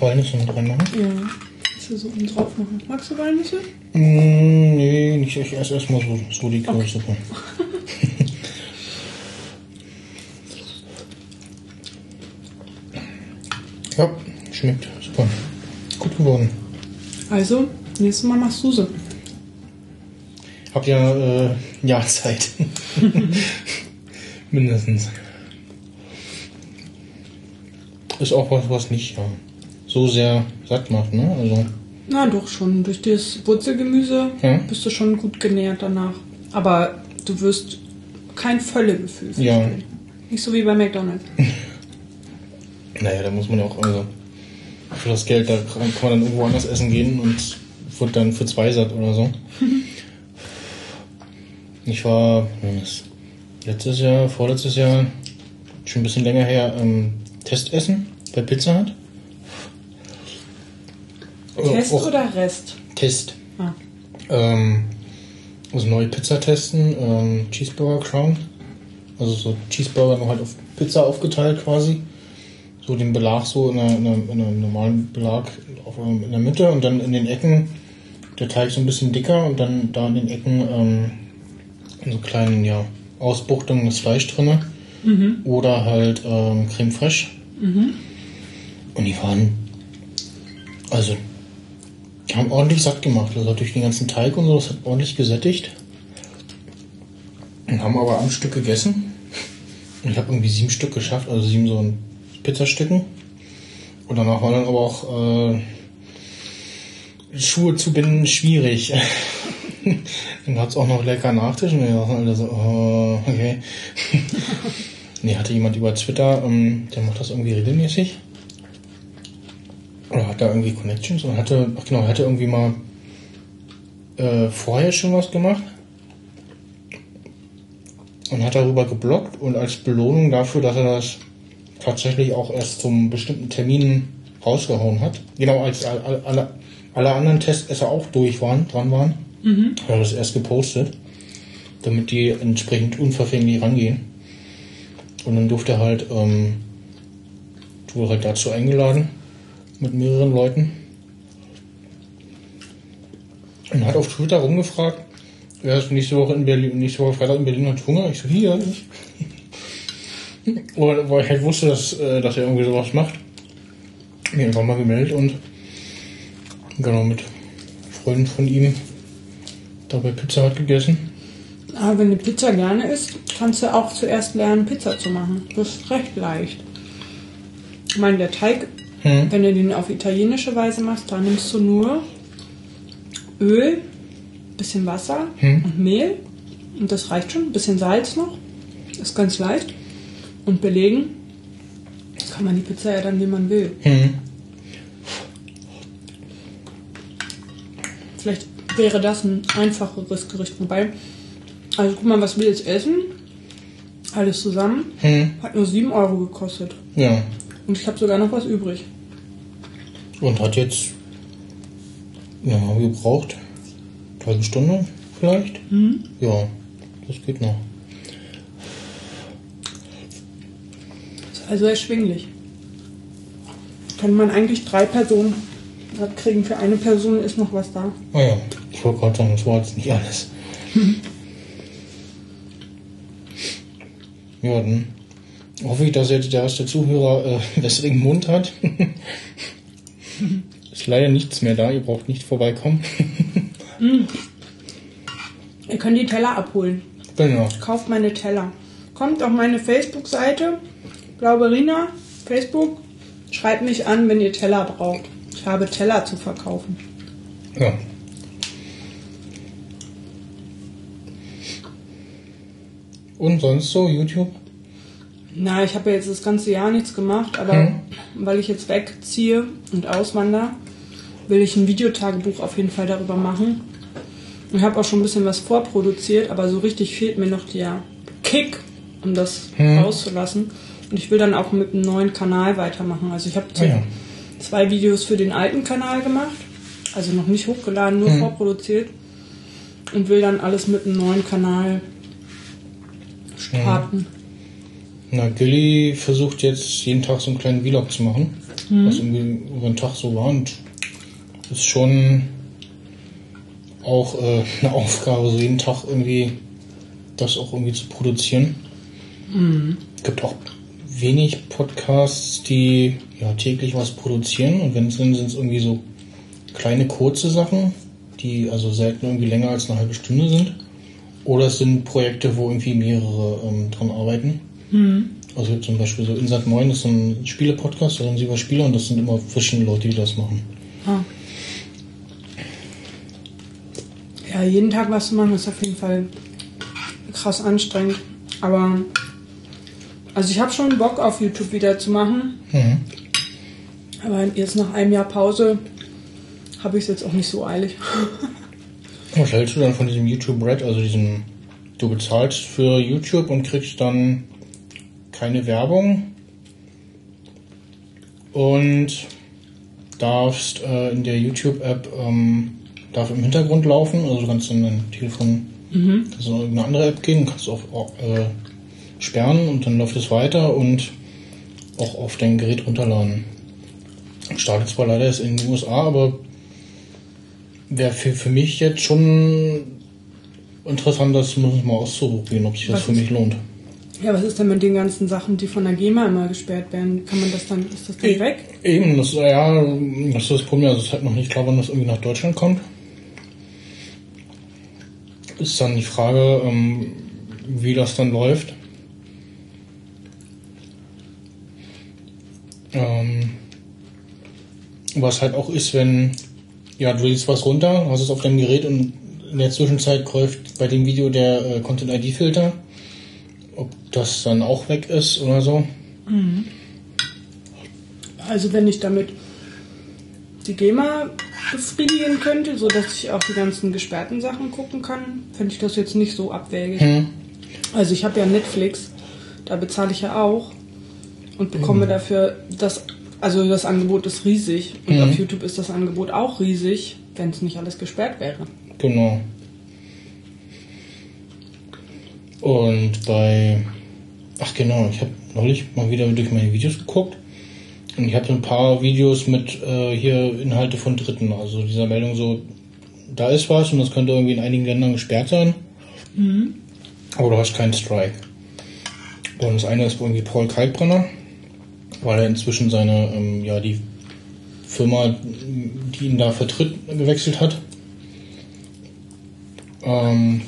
Walnüsse mit reinmachen? ja, kannst du so oben drauf machen. Magst du Walnüsse? Mm, nee, nicht. Ich esse erstmal so, so die Kürbissuppe. ja, schmeckt super. Gut geworden. Also, nächstes Mal machst du sie. Habt ja äh, ein Jahr Zeit. Mindestens. Ist auch was, was nicht ja, so sehr satt macht, ne? Also, Na doch schon. Durch das Wurzelgemüse Ja. bist du schon gut genährt danach. Aber du wirst kein Völlegefühl Ja. Nicht so wie bei McDonalds. naja, da muss man auch, also, für das Geld, da kann man dann irgendwo anders essen gehen und wird dann für zwei satt oder so. Ich war, ist letztes Jahr, vorletztes Jahr, schon ein bisschen länger her, ähm, Testessen bei Pizza Hut. Test Auch- oder Rest? Test. Ah. Ähm, also neue Pizza testen, ähm, Cheeseburger Crown. Also so Cheeseburger nur halt auf Pizza aufgeteilt quasi. So den Belag so in einer, in einer, in einem normalen Belag auf, ähm, in der Mitte und dann in den Ecken der Teig so ein bisschen dicker und dann da in den Ecken ähm, in so kleinen ja, Ausbuchtungen das Fleisch drinne Oder halt ähm, Creme Fraiche. Und die waren, also, die haben ordentlich satt gemacht. Also durch den ganzen Teig und so, das hat ordentlich gesättigt. Und haben aber am Stück gegessen. Und ich habe irgendwie sieben Stück geschafft, also sieben so Pizzastücken. Und danach war dann aber auch äh, Schuhe zu binden schwierig. dann gab es auch noch lecker Nachtisch und wir dachten alle so, oh, okay. nee, hatte jemand über Twitter, ähm, der macht das irgendwie regelmäßig. Oder hat da irgendwie Connections und hatte, ach genau, hatte irgendwie mal äh, vorher schon was gemacht und hat darüber geblockt und als Belohnung dafür, dass er das tatsächlich auch erst zum bestimmten Termin rausgehauen hat. Genau, als all- all- alle, alle anderen Testesser auch durch waren, dran waren, hat er das erst gepostet, damit die entsprechend unverfänglich rangehen. Und dann durfte er halt, ähm, wurde halt dazu eingeladen mit mehreren Leuten. Und hat auf Twitter rumgefragt, wer ist nächste Woche in Berlin, nächste Woche Freitag in Berlin hat Hunger? Ich so, hier, ich. Weil ich halt wusste, dass, äh, dass er irgendwie sowas macht. Mir einfach mal gemeldet und genau mit Freunden von ihm dabei Pizza hat gegessen. Aber wenn du Pizza gerne isst, kannst du auch zuerst lernen, Pizza zu machen. Das ist recht leicht. Ich meine, der Teig, Hm. wenn du den auf italienische Weise machst, da nimmst du nur Öl, bisschen Wasser Hm. und Mehl. Und das reicht schon. Ein bisschen Salz noch. Ist ganz leicht. Und belegen kann man die Pizza ja dann, wie man will. Hm. Vielleicht wäre das ein einfacheres Gericht. Wobei, also guck mal, was wir jetzt essen. Alles zusammen. Hm. Hat nur 7 Euro gekostet. Ja. Und ich habe sogar noch was übrig. Und hat jetzt, ja, gebraucht, halbe Stunde vielleicht? Ja, das geht noch. Ist also erschwinglich. Kann man eigentlich drei Personen kriegen. Für eine Person ist noch was da. Ah ja, ich wollte gerade sagen, das war jetzt nicht alles. ja, dann hoffe ich, dass jetzt der erste Zuhörer äh, besseren Mund hat. Ist leider nichts mehr da, ihr braucht nicht vorbeikommen. Ihr könnt die Teller abholen. genau. Kauft meine Teller. Kommt auf meine Facebook-Seite, Blauberina, Facebook. Schreibt mich an, wenn ihr Teller braucht. Ich habe Teller zu verkaufen. Ja. Und sonst so, YouTube? Na, ich habe ja jetzt das ganze Jahr nichts gemacht, aber Hm. weil ich jetzt wegziehe und auswandere, will ich ein Videotagebuch auf jeden Fall darüber machen. Ich habe auch schon ein bisschen was vorproduziert, aber so richtig fehlt mir noch der Kick, um das Hm. rauszulassen. Und ich will dann auch mit einem neuen Kanal weitermachen. Also ich habe Ah ja. zwei Videos für den alten Kanal gemacht, also noch nicht hochgeladen, nur Hm. vorproduziert. Und will dann alles mit einem neuen Kanal starten. Na, Gilly versucht jetzt jeden Tag so einen kleinen Vlog zu machen, was irgendwie über den Tag so war und das ist schon auch äh, eine Aufgabe, so jeden Tag irgendwie das auch irgendwie zu produzieren. gibt auch wenig Podcasts, die ja täglich was produzieren und wenn es sind, sind es irgendwie so kleine kurze Sachen, die also selten irgendwie länger als eine halbe Stunde sind. Oder es sind Projekte, wo irgendwie mehrere ähm, dran arbeiten. Also zum Beispiel so Insat Moin ist so ein Spiele-Podcast, da sind sie über Spiele und das sind immer verschiedene Leute, die das machen. Ah. Ja, jeden Tag was zu machen ist auf jeden Fall krass anstrengend. Aber also ich habe schon Bock auf YouTube wieder zu machen. Mhm. Aber jetzt nach einem Jahr Pause habe ich es jetzt auch nicht so eilig. Was hältst du dann von diesem YouTube Red, also diesem, du bezahlst für YouTube und kriegst dann keine Werbung und darfst äh, in der YouTube-App ähm, darf im Hintergrund laufen, also du kannst in dein Telefon Mhm. kannst in irgendeine andere App gehen, kannst auf äh, sperren und dann läuft es weiter und auch auf dein Gerät runterladen. Startet zwar leider erst in den USA, aber wäre für, für mich jetzt schon interessant, das muss ich mal auszuprobieren, ob sich das Was für mich lohnt. Ja, was ist denn mit den ganzen Sachen, die von der GEMA immer gesperrt werden? Kann man das dann, ist das dann weg? Eben, das ist ja, das ist das Problem, also es ist halt noch nicht klar, wann das irgendwie nach Deutschland kommt. Ist dann die Frage, ähm, wie das dann läuft. Ähm, was halt auch ist, wenn, ja, du lädst was runter, hast es auf deinem Gerät und in der Zwischenzeit läuft bei dem Video der äh, Content-ID-Filter, ob das dann auch weg ist oder so. Also wenn ich damit die GEMA befriedigen könnte, so dass ich auch die ganzen gesperrten Sachen gucken kann, fände ich das jetzt nicht so abwegig. Hm. Also ich habe ja Netflix, da bezahle ich ja auch und bekomme dafür das, also das Angebot ist riesig und Mhm. auf YouTube ist das Angebot auch riesig, wenn es nicht alles gesperrt wäre. Genau. Und bei. Ach genau, ich habe neulich mal wieder durch meine Videos geguckt. Und ich habe so ein paar Videos mit äh, hier Inhalte von Dritten. Also dieser Meldung so, da ist was und das könnte irgendwie in einigen Ländern gesperrt sein. Aber du hast keinen Strike. Und das eine ist irgendwie Paul Kalkbrenner, weil er inzwischen seine, ähm, ja, die Firma, die ihn da vertritt, gewechselt hat. Ähm,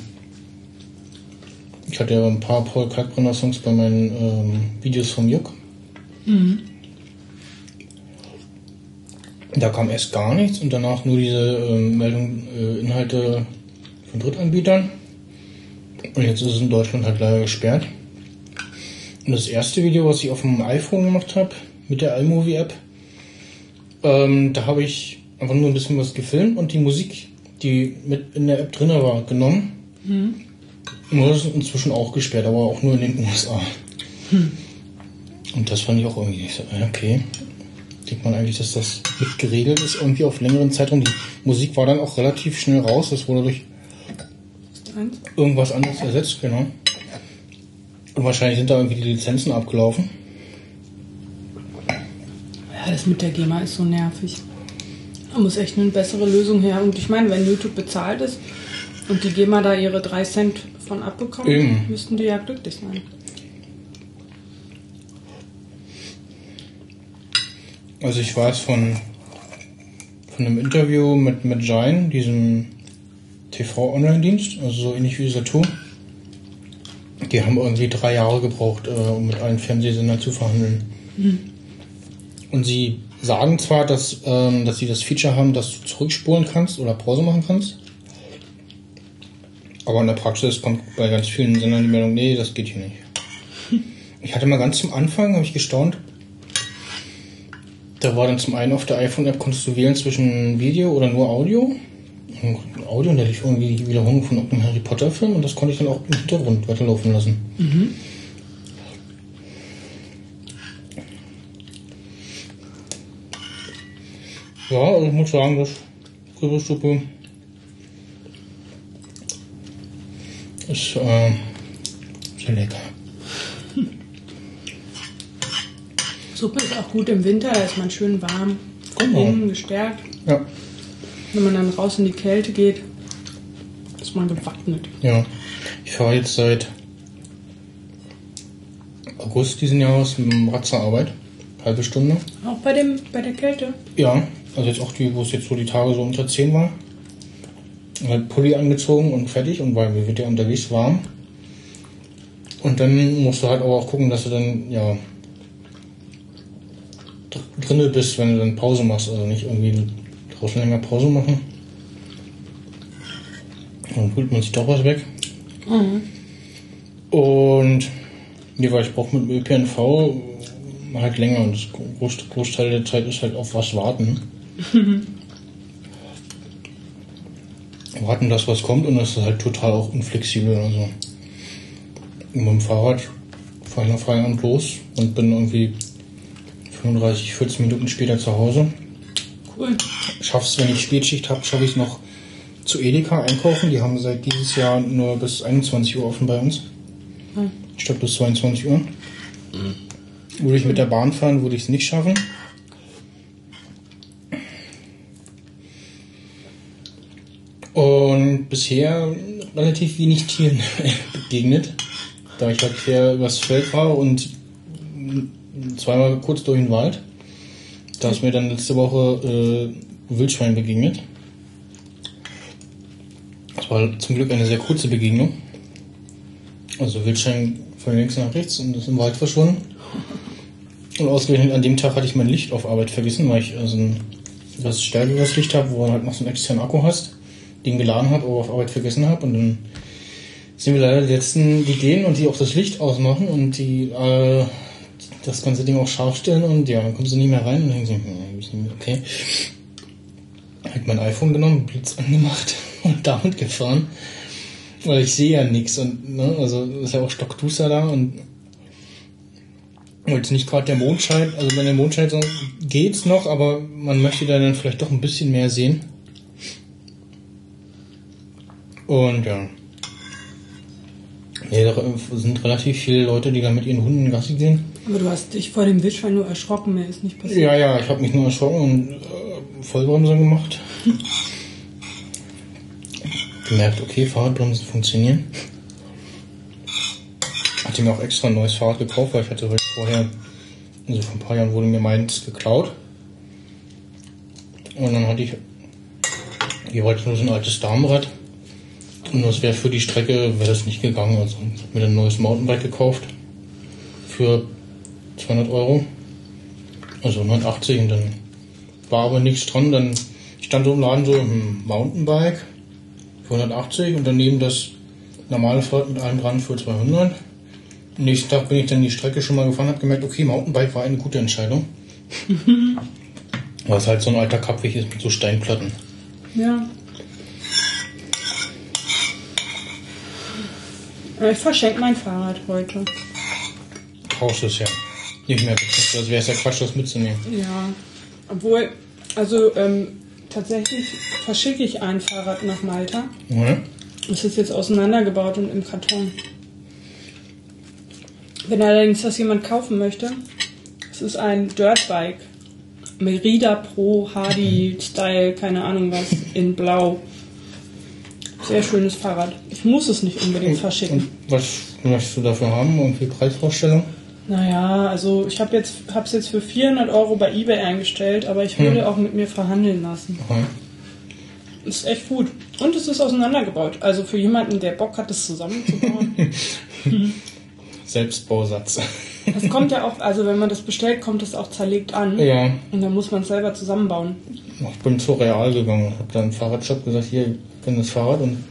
ich hatte ja ein paar Paul Kalkbrenner Songs bei meinen ähm, Videos vom Juck. Da kam erst gar nichts und danach nur diese ähm, Meldung, äh, Inhalte von Drittanbietern. Und jetzt ist es in Deutschland halt leider gesperrt. Und das erste Video, was ich auf dem iPhone gemacht habe, mit der iMovie-App, ähm, da habe ich einfach nur ein bisschen was gefilmt und die Musik, die mit in der App drin war, genommen. Das ist inzwischen auch gesperrt, aber auch nur in den USA. Und das fand ich auch irgendwie nicht so, okay. Denkt man eigentlich, dass das mit geregelt ist, irgendwie auf längeren Zeitraum. Die Musik war dann auch relativ schnell raus, das wurde durch Eins. irgendwas anderes ersetzt, genau. Und wahrscheinlich sind da irgendwie die Lizenzen abgelaufen. Ja, das mit der GEMA ist so nervig. Da muss echt eine bessere Lösung her. Und ich meine, wenn YouTube bezahlt ist und die GEMA da ihre 3 Cent von abbekommen, Eben. müssten die ja glücklich sein. Also ich weiß von, von einem Interview mit, mit Jine, diesem TV-Online-Dienst, also so ähnlich wie Saturn. Die haben irgendwie drei Jahre gebraucht, äh, um mit allen Fernsehsendern zu verhandeln. Und sie sagen zwar, dass, ähm, dass sie das Feature haben, dass du zurückspulen kannst oder Pause machen kannst. Aber in der Praxis kommt bei ganz vielen Sendern die Meldung, nee, das geht hier nicht. Ich hatte mal ganz zum Anfang, habe ich gestaunt, da war dann zum einen auf der iPhone-App konntest du wählen zwischen Video oder nur Audio. Und Audio, und da lief irgendwie die Wiederholung von irgendeinem Harry Potter-Film und das konnte ich dann auch im Hintergrund weiterlaufen lassen. Ja, also ich muss sagen, das Kürbissuppe ist äh, sehr lecker. Suppe ist auch gut im Winter, da ist man schön warm, Genau. innen gestärkt. Ja, Wenn man dann raus in die Kälte geht, ist man gewappnet. ja. Ich fahre jetzt seit August diesen Jahres mit dem Rad zur Arbeit. Halbe Stunde. Auch bei, dem, bei der Kälte. Ja, also jetzt auch die, wo es jetzt so die Tage so unter 10 war. Halt Pulli angezogen und fertig und weil wir wird ja unterwegs warm. Und dann musst du halt aber auch gucken, dass du dann, ja, drinne bist, wenn du dann Pause machst. Also nicht irgendwie draußen länger Pause machen. Dann holt man sich doch was weg. Und ja, weil ich brauche mit dem ÖPNV halt länger und das Groß- Großteil der Zeit ist halt auf was warten. warten, dass was kommt und das ist halt total auch unflexibel. Also mit dem Fahrrad fahre ich nach Feierabend los und bin irgendwie 35, 40 Minuten später zu Hause. Cool. Schaff's, wenn ich Spätschicht habe, schaffe ich es noch zu Edeka einkaufen. Die haben seit dieses Jahr nur bis 21 Uhr offen bei uns. Statt bis 22 Uhr. Würde ich mit der Bahn fahren, würde ich es nicht schaffen. Und bisher relativ wenig Tieren begegnet. Da ich halt quer übers Feld war und zweimal kurz durch den Wald. Da ist mir dann letzte Woche äh, Wildschwein begegnet. Das war zum Glück eine sehr kurze Begegnung. Also Wildschwein von links nach rechts und ist im Wald verschwunden. Und ausgerechnet an dem Tag hatte ich mein Licht auf Arbeit vergessen, weil ich also ein etwas stärkeres Licht habe, wo du halt noch so einen externen Akku hast, den geladen habe, aber auf Arbeit vergessen habe. Und dann sind wir leider die letzten, die gehen und die auch das Licht ausmachen und die äh, das ganze Ding auch scharf stellen und ja, dann kommst du nicht mehr rein und denkst hm, okay. Hab mein iPhone genommen, Blitz angemacht und damit gefahren. Weil ich sehe ja nichts und ne, also ist ja auch stockduster da und und nicht gerade der Mond scheint, also wenn der Mond scheint, geht's noch, aber man möchte da dann vielleicht doch ein bisschen mehr sehen. Und ja. Ja, da sind relativ viele Leute, die da mit ihren Hunden Gassi gehen. Aber du hast dich vor dem Wildschwein nur erschrocken, mehr ist nicht passiert. Ja, ja, ich habe mich nur erschrocken und äh, Vollbremse gemacht. Gemerkt, okay, Fahrradbremsen funktionieren. Hatte mir auch extra ein neues Fahrrad gekauft, weil ich hatte halt vorher, also vor ein paar Jahren wurde mir meins geklaut. Und dann hatte ich jeweils nur so ein altes Damenrad. Und das wäre für die Strecke, wäre das nicht gegangen. Also ich habe mir ein neues Mountainbike gekauft. Für 200 Euro. Also 180 und dann war aber nichts dran. Dann stand so im Laden so ein Mountainbike für 180 und daneben das normale Fahrrad mit allem dran für 200. Am nächsten Tag bin ich dann die Strecke schon mal gefahren, habe gemerkt, okay, Mountainbike war eine gute Entscheidung. Weil es halt so ein alter Kappweg ist mit so Steinplatten. Ja. Ich verschenke mein Fahrrad heute. Brauchst du es ja. Nicht mehr. Das wäre ja Quatsch, das mitzunehmen. Ja. Obwohl, also ähm, tatsächlich verschicke ich ein Fahrrad nach Malta. Ja? Es ist jetzt auseinandergebaut und im Karton. Wenn allerdings das jemand kaufen möchte, es ist ein Dirtbike. Merida Pro Hardy Style, keine Ahnung was, in Blau. Sehr schönes Fahrrad. Ich muss es nicht unbedingt verschicken. Und was möchtest du dafür haben? Irgendwie Preisvorstellung? Naja, also ich habe jetzt hab's jetzt für 400 Euro bei eBay eingestellt, aber ich würde auch mit mir verhandeln lassen. Aha. Ist echt gut. Und es ist auseinandergebaut. Also für jemanden, der Bock hat, das zusammenzubauen. Selbstbausatz. Es kommt ja auch, also wenn man das bestellt, kommt es auch zerlegt an. ja. Und dann muss man es selber zusammenbauen. Ich bin zu Real gegangen, habe dann im Fahrradshop gesagt, hier, kenne das Fahrrad und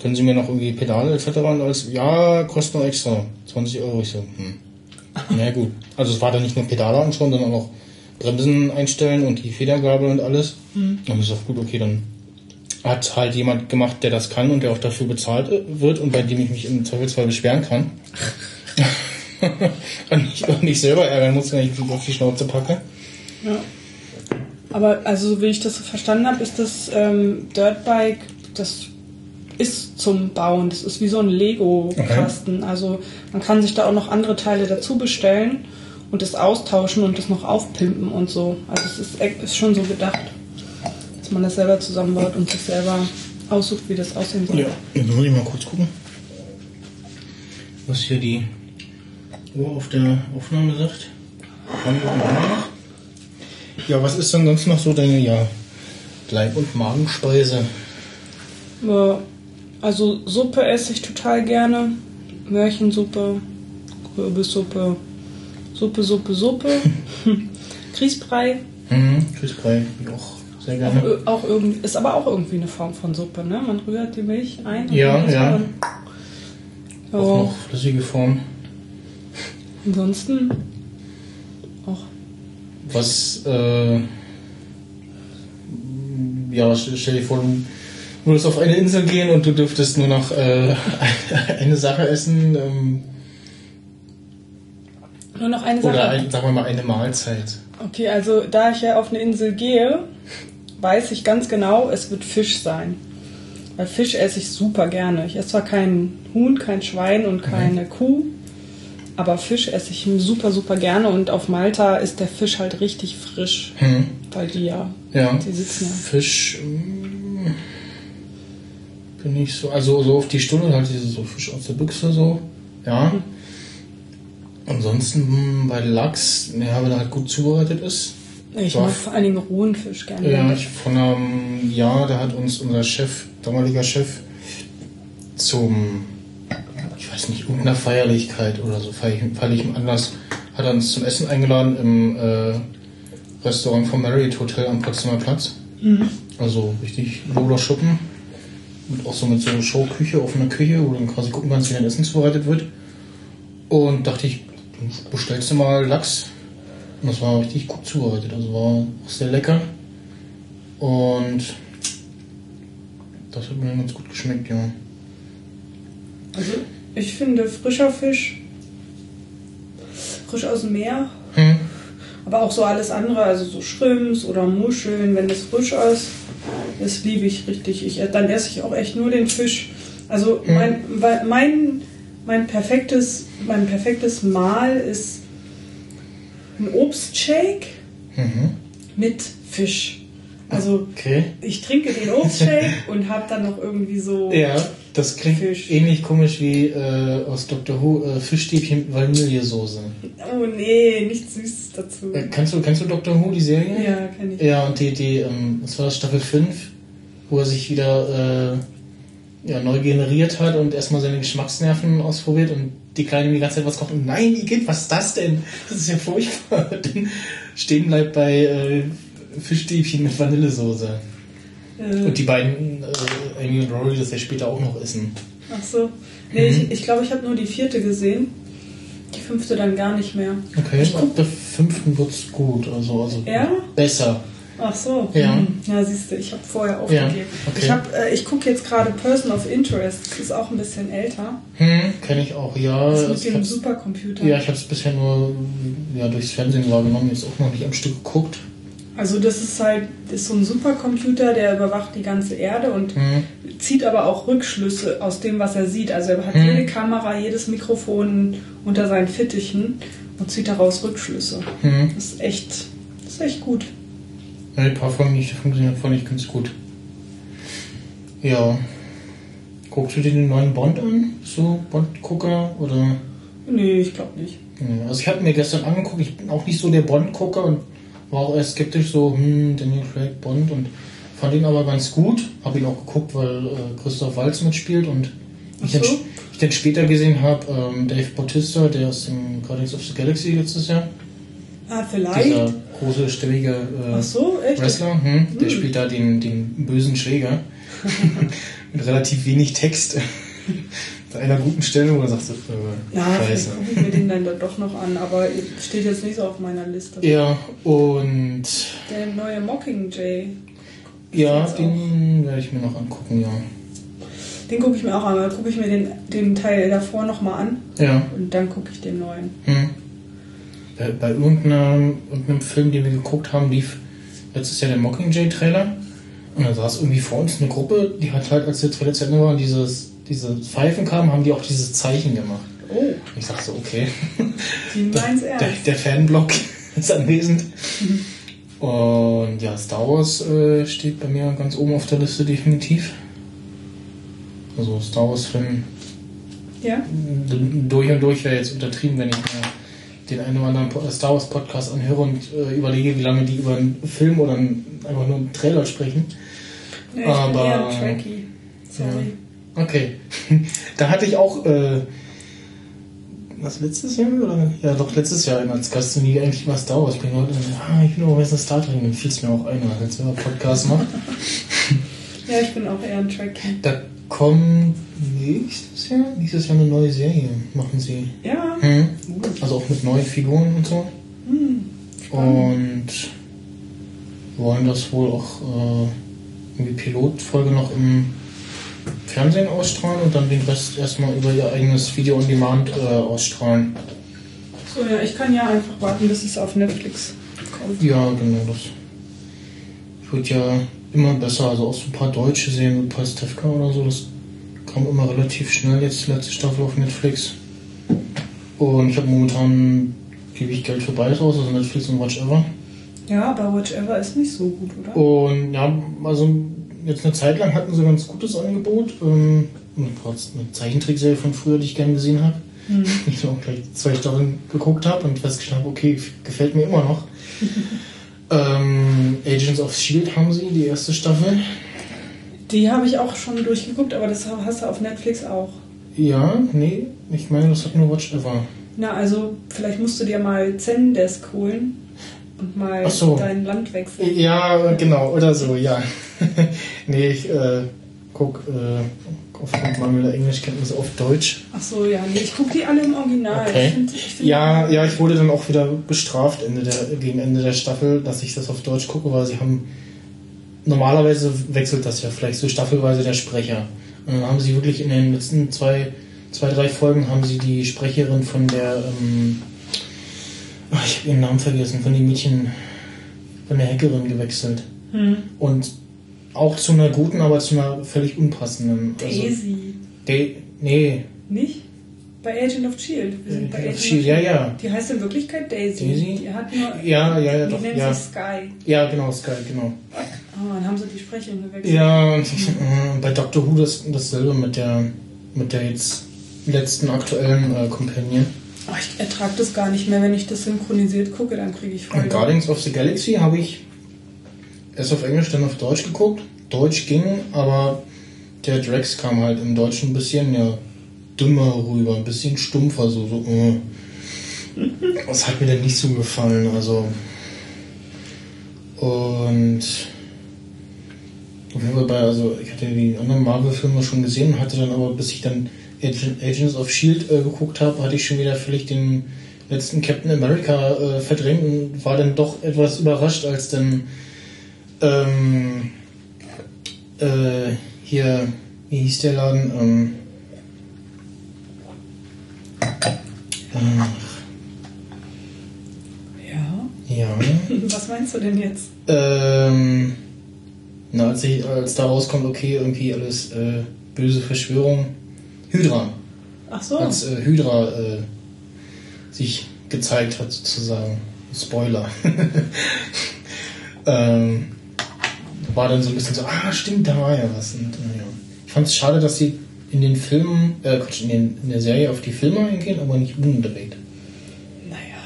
können Sie mir noch irgendwie Pedale etc. und alles, ja, kostet noch extra, 20 Euro. Ich so, hm. Na gut. Also es war dann nicht nur Pedale anschauen, sondern auch Bremsen einstellen und die Federgabel und alles. Dann ist auch gut, okay, dann hat halt jemand gemacht, der das kann und der auch dafür bezahlt äh, wird und bei dem ich mich im Zweifelsfall beschweren kann. und ich auch nicht selber ärgern muss, wenn ich auf die Schnauze packe. Ja. Aber also so wie ich das so verstanden habe, ist das ähm, Dirtbike, das ist zum Bauen. Das ist wie so ein Lego-Kasten. Also man kann sich da auch noch andere Teile dazu bestellen und das austauschen und das noch aufpimpen und so. Also es ist, ist schon so gedacht, dass man das selber zusammenbaut und sich selber aussucht, wie das aussehen soll. Ja, jetzt muss ich mal kurz gucken, was hier die Uhr auf der Aufnahme sagt. Ja, was ist denn sonst noch so deine ja, Leib- und Magenspeise? Ja, Also Suppe esse ich total gerne. Möhrchensuppe, Kürbissuppe, Suppe, Suppe, Suppe, Grießbrei. Mhm, Grießbrei, auch sehr Auch, gerne. auch irgendwie, ist aber auch irgendwie eine Form von Suppe, ne? Man rührt die Milch ein. Ja, ja. man- Auch noch flüssige Form. ansonsten auch. Was, äh, ja, stell stell dir vor, du würdest auf eine Insel gehen und du dürftest nur noch äh, eine Sache essen ähm, Nur noch eine Sache. oder ein, sagen wir mal eine Mahlzeit. Okay, also da ich ja auf eine Insel gehe, weiß ich ganz genau, es wird Fisch sein. Weil Fisch esse ich super gerne. Ich esse zwar kein Huhn, kein Schwein und keine Kuh, aber Fisch esse ich super, super gerne. Und auf Malta ist der Fisch halt richtig frisch, Hm. weil die ja, Ja. die sitzen ja. Fisch mm, bin ich so, also so auf die Stunde halt diese so Fisch aus der Büchse so, ja. Mhm. Ansonsten mm, bei Lachs, ja, wenn er halt gut zubereitet ist. Ich mag vor allen Dingen rohen Fisch gerne. Ja, ich von einem Jahr, da hat uns unser Chef, damaliger Chef, zum, ich weiß nicht, irgendeiner Feierlichkeit oder so, feierlichen Anlass, hat er uns zum Essen eingeladen im äh, Restaurant vom Marriott Hotel am Potsdamer Platz. Also richtig Loder Schuppen. Und auch so mit so einer Showküche, offener Küche, wo du dann quasi gucken kannst, wie dein Essen zubereitet wird. Und dachte ich, du bestellst du mal Lachs. Und das war richtig gut zubereitet. Also war auch sehr lecker. Und das hat mir ganz gut geschmeckt, ja. Also ich finde frischer Fisch, frisch aus dem Meer, Hm. aber auch so alles andere, also so Shrimps oder Muscheln, wenn das frisch ist, das liebe ich richtig. Ich, dann esse ich auch echt nur den Fisch. Also mein, weil mein, mein, perfektes, mein perfektes Mahl ist ein Obstshake Mhm. mit Fisch. Also Okay. ich trinke den Obstshake und habe dann noch irgendwie so... Ja, das klingt Fisch. ähnlich komisch wie äh, aus Dr. Who äh, Fischstäbchen mit Vanillesoße. Oh nee, nichts Süßes dazu. Äh, kennst, du, kennst du Dr. Who, die Serie? Ja, kenn ich. Ja, und die, die, ähm, das war Staffel 5, wo er sich wieder äh, ja, neu generiert hat und erstmal seine Geschmacksnerven ausprobiert und die Kleine die ganze Zeit was kocht und nein, Igitt, was ist das denn? Das ist ja furchtbar. Dann stehen bleibt bei äh, Fischstäbchen mit Vanillesoße. Äh, Und die beiden, und Rory, das ja später auch noch essen. Ach so. Nee, Mhm. ich ich, glaube, ich habe nur die vierte gesehen. Die fünfte dann gar nicht mehr. Okay, Ich ab der fünften wird's gut, also, also Ja? besser. ach so. Ja. Hm. Ja, siehst du, ich habe vorher aufgegeben. okay. Ich, hab, äh, ich gucke jetzt gerade Person of Interest. Das ist auch ein bisschen älter. Hm, kenne ich auch, ja. Das Also mit ich dem Supercomputer. Ja, ich habe es bisher nur ja, durchs Fernsehen wahrgenommen, jetzt auch noch nicht am Stück geguckt. Also das ist halt das ist so ein Supercomputer, der überwacht die ganze Erde und Hm. zieht aber auch Rückschlüsse aus dem, was er sieht. Also er hat Hm. jede Kamera, jedes Mikrofon unter seinen Fittichen und zieht daraus Rückschlüsse. Hm. Das ist echt, das ist echt gut. Ja, ein paar Folgen, die ich funktioniert, fand ich ganz gut. Ja. Guckst du dir den neuen Bond an? So, Bond-Gucker? Oder. Nee, ich glaube nicht. Also, ich habe mir gestern angeguckt, ich bin auch nicht so der Bond-Gucker und war auch erst skeptisch, so, hm, Daniel Craig, Bond und fand ihn aber ganz gut. Habe ihn auch geguckt, weil äh, Christoph Waltz mitspielt und ich, Ach dann, so. ich dann später gesehen habe, ähm, Dave Bautista, der aus dem Guardians of the Galaxy letztes Jahr. Ah, vielleicht. Dieser große, stämmige äh, so? Wrestler, hm, der spielt da den, den bösen Schläger. Mit relativ wenig Text. Bei einer guten Stellung, da sagst du, äh, Ja, scheiße. gucke ich mir den dann doch noch an, aber steht jetzt nicht so auf meiner Liste. Ja, und Der neue Mockingjay, ja, den werde ich mir noch angucken, ja. den gucke ich mir auch an. Dann gucke ich mir den, den Teil davor nochmal an Ja. und dann gucke ich den neuen. Hm. Bei, bei irgendeinem, irgendeinem Film, den wir geguckt haben, lief letztes Jahr der Mockingjay-Trailer. Und dann saß irgendwie vor uns eine Gruppe, die hat halt, als der Trailer zu Ende war dieses, diese Pfeifen kamen, haben die auch dieses Zeichen gemacht. Oh, ich dachte so, okay. die meins Der, ernst. der Fanblock ist anwesend. Und ja, Star Wars äh, steht bei mir ganz oben auf der Liste definitiv. Also Star Wars-Film Ja? durch und durch wäre jetzt untertrieben, wenn ich mir den einen oder anderen Po- Star Wars Podcast anhöre und äh, überlege, wie lange die über einen Film oder einen, einfach nur einen Trailer sprechen. Nee, ich bin Aber- eher Tracky. Sorry. Okay. da hatte ich auch äh, was letztes Jahr oder? Ja, doch letztes Jahr als Gast nie eigentlich was Star Wars. Ich bin heute, ah, ich bin aber jetzt ein Star Trek, dann fiel es mir auch ein, als wir Podcast macht. Ja, ich bin auch eher ein Trekkie. Da kommt nächstes Jahr, nächstes Jahr eine neue Serie, machen sie. Ja. Hm. Also auch mit neuen Figuren und so. Hm. Und wollen das wohl auch äh, irgendwie Pilotfolge noch im Fernsehen ausstrahlen und dann den Rest erstmal über ihr eigenes Video on Demand äh, ausstrahlen. So, ja, ich kann ja einfach warten, bis es auf Netflix kommt. Ja, genau, das wird ja immer besser. Also auch so ein paar deutsche Serien, wie Pastewka oder so, das kam immer relativ schnell jetzt, die letzte Staffel auf Netflix. Und ich habe momentan gebe ich Geld für beides aus, also Netflix und Watch Ever. Ja, aber Whichever ist nicht so gut, oder? Und ja, also jetzt eine Zeit lang hatten sie ein ganz gutes Angebot. Ähm, eine Zeichentrickserie von früher, die ich gerne gesehen habe. Hm. Ich auch gleich zwei Staffeln geguckt habe und festgestellt habe, okay, gefällt mir immer noch. ähm, Agents of Shield haben sie, die erste Staffel. Die habe ich auch schon durchgeguckt, aber das hast du auf Netflix auch. Ja, nee, ich meine, das hat nur Watch Ever. Na, also vielleicht musst du dir mal Zendesk holen und mal so. dein Land wechseln. Ja, genau, oder so, ja. nee, ich äh, guck äh, aufgrund mangelnder Englischkenntnisse auf Deutsch. Ach so, ja, nee, ich gucke die alle im Original. Okay. Ich find, ich find Ja, ja, ich wurde dann auch wieder bestraft Ende der, gegen Ende der Staffel, dass ich das auf Deutsch gucke, weil sie haben. Normalerweise wechselt das ja vielleicht so staffelweise der Sprecher. Und dann haben sie wirklich in den letzten zwei, zwei drei Folgen haben sie die Sprecherin von der. Ähm, ich habe ihren Namen vergessen, von dem Mädchen, von der Hackerin gewechselt. Hm. Und auch zu einer guten, aber zu einer völlig unpassenden. Also, Daisy. De nee, Nicht? Bei Agent of Shield. Wir sind bei Agent Agent of Shield, ja, ja. Die heißt in Wirklichkeit Daisy. Daisy? Die hat nur. Ja, ja, ja, die doch, nennt ja. sich Sky. Ja, genau, Sky, genau. Oh, dann haben sie die Sprecherin gewechselt. Ja, und äh, bei Doctor Who das, dasselbe mit der, mit der jetzt letzten aktuellen äh, Companion. Oh, ich ertrage das gar nicht mehr. Wenn ich das synchronisiert gucke, dann kriege ich voll. Und Guardians of the Galaxy habe ich erst auf Englisch, dann auf Deutsch geguckt. Deutsch ging, aber der Drax kam halt im Deutschen ein bisschen ja, dümmer rüber, ein bisschen stumpfer, so, so äh. Das hat mir dann nicht so gefallen, also. Und. Auf jeden Fall bei, also ich hatte die anderen Marvel-Filme schon gesehen, hatte dann aber, bis ich dann Agent, Agents of Shield äh, geguckt habe, hatte ich schon wieder völlig den letzten Captain America äh, verdrängt und war dann doch etwas überrascht, als dann ähm, äh, hier, wie hieß der Laden? Ähm, Ja. ja. Was meinst du denn jetzt? Ähm, na, als, ich, als da rauskommt, okay, irgendwie alles äh, böse Verschwörung. Hydra. Ach so. Als äh, Hydra äh, sich gezeigt hat, sozusagen. Spoiler. ähm, war dann so ein bisschen so, ah, stimmt, da war ja was. Und, äh, ja. Ich fand es schade, dass sie in den Filmen, äh, Quatsch, in, den, in der Serie auf die Filme eingehen, aber nicht umdreht. Naja.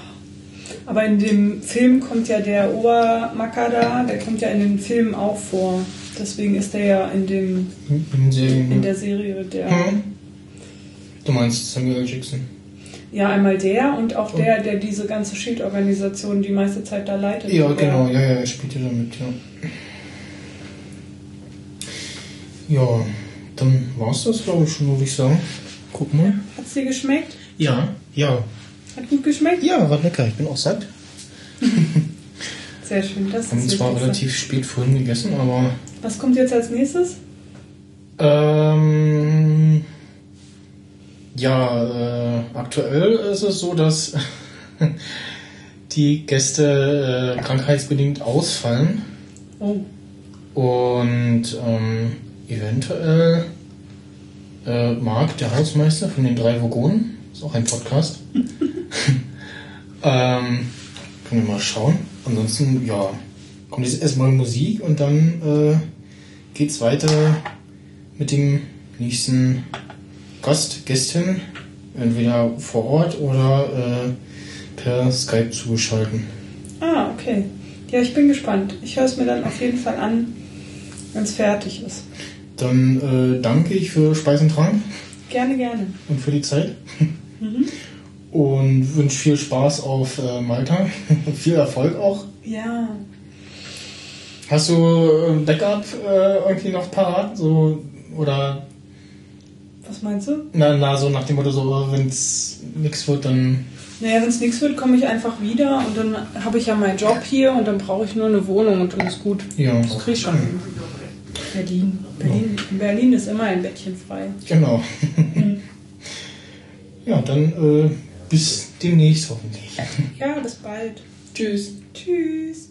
Aber in dem Film kommt ja der Obermacker da, der kommt ja in den Filmen auch vor. Deswegen ist der ja in dem In, in, der Serie der. Hm. Du meinst Samuel. Jackson? Ja, einmal der und auch der, der diese ganze Shield-Organisation die meiste Zeit da leitet. Ja, genau, ja, ja, er spielt ja damit, ja. Ja, dann war's das, glaube ich, schon, würde ich sagen. Guck mal. Hat's dir geschmeckt? Ja, ja. Hat gut geschmeckt? Ja, war lecker, ich bin auch satt. Sehr schön, das Haben ist zwar relativ spät vorhin gegessen, aber. Was kommt jetzt als nächstes? Ähm, ja, äh, aktuell ist es so, dass die Gäste äh, krankheitsbedingt ausfallen. Oh, Und ähm, eventuell äh, Marc, der Hausmeister von den drei Vogonen, ist auch ein Podcast. ähm, können wir mal schauen. Ansonsten, ja, kommt jetzt erstmal Musik und dann äh, geht's weiter mit dem nächsten Gast, Gästin, entweder vor Ort oder äh, per Skype zugeschalten. ah, okay. Ja, ich bin gespannt. Ich höre es mir dann auf jeden Fall an, wenn es fertig ist. Dann äh, danke ich für Speis und Trank. Gerne, gerne. und für die Zeit. und wünsche viel Spaß auf äh, Malta. viel Erfolg auch. Ja. Hast du ein Backup äh, irgendwie noch parat? So, oder Was meinst du? na, na, so nach dem Motto, so, wenn es nichts wird, dann. Naja, wenn es nichts wird, komme ich einfach wieder und dann habe ich ja meinen Job hier und dann brauche ich nur eine Wohnung und dann ist gut. Ja. Das krieg ich schon. hin. Berlin. Berlin. In Berlin ist immer ein Bettchen frei. Genau. ja, dann äh, bis demnächst hoffentlich. Ja, bis bald. Tschüss. Tschüss.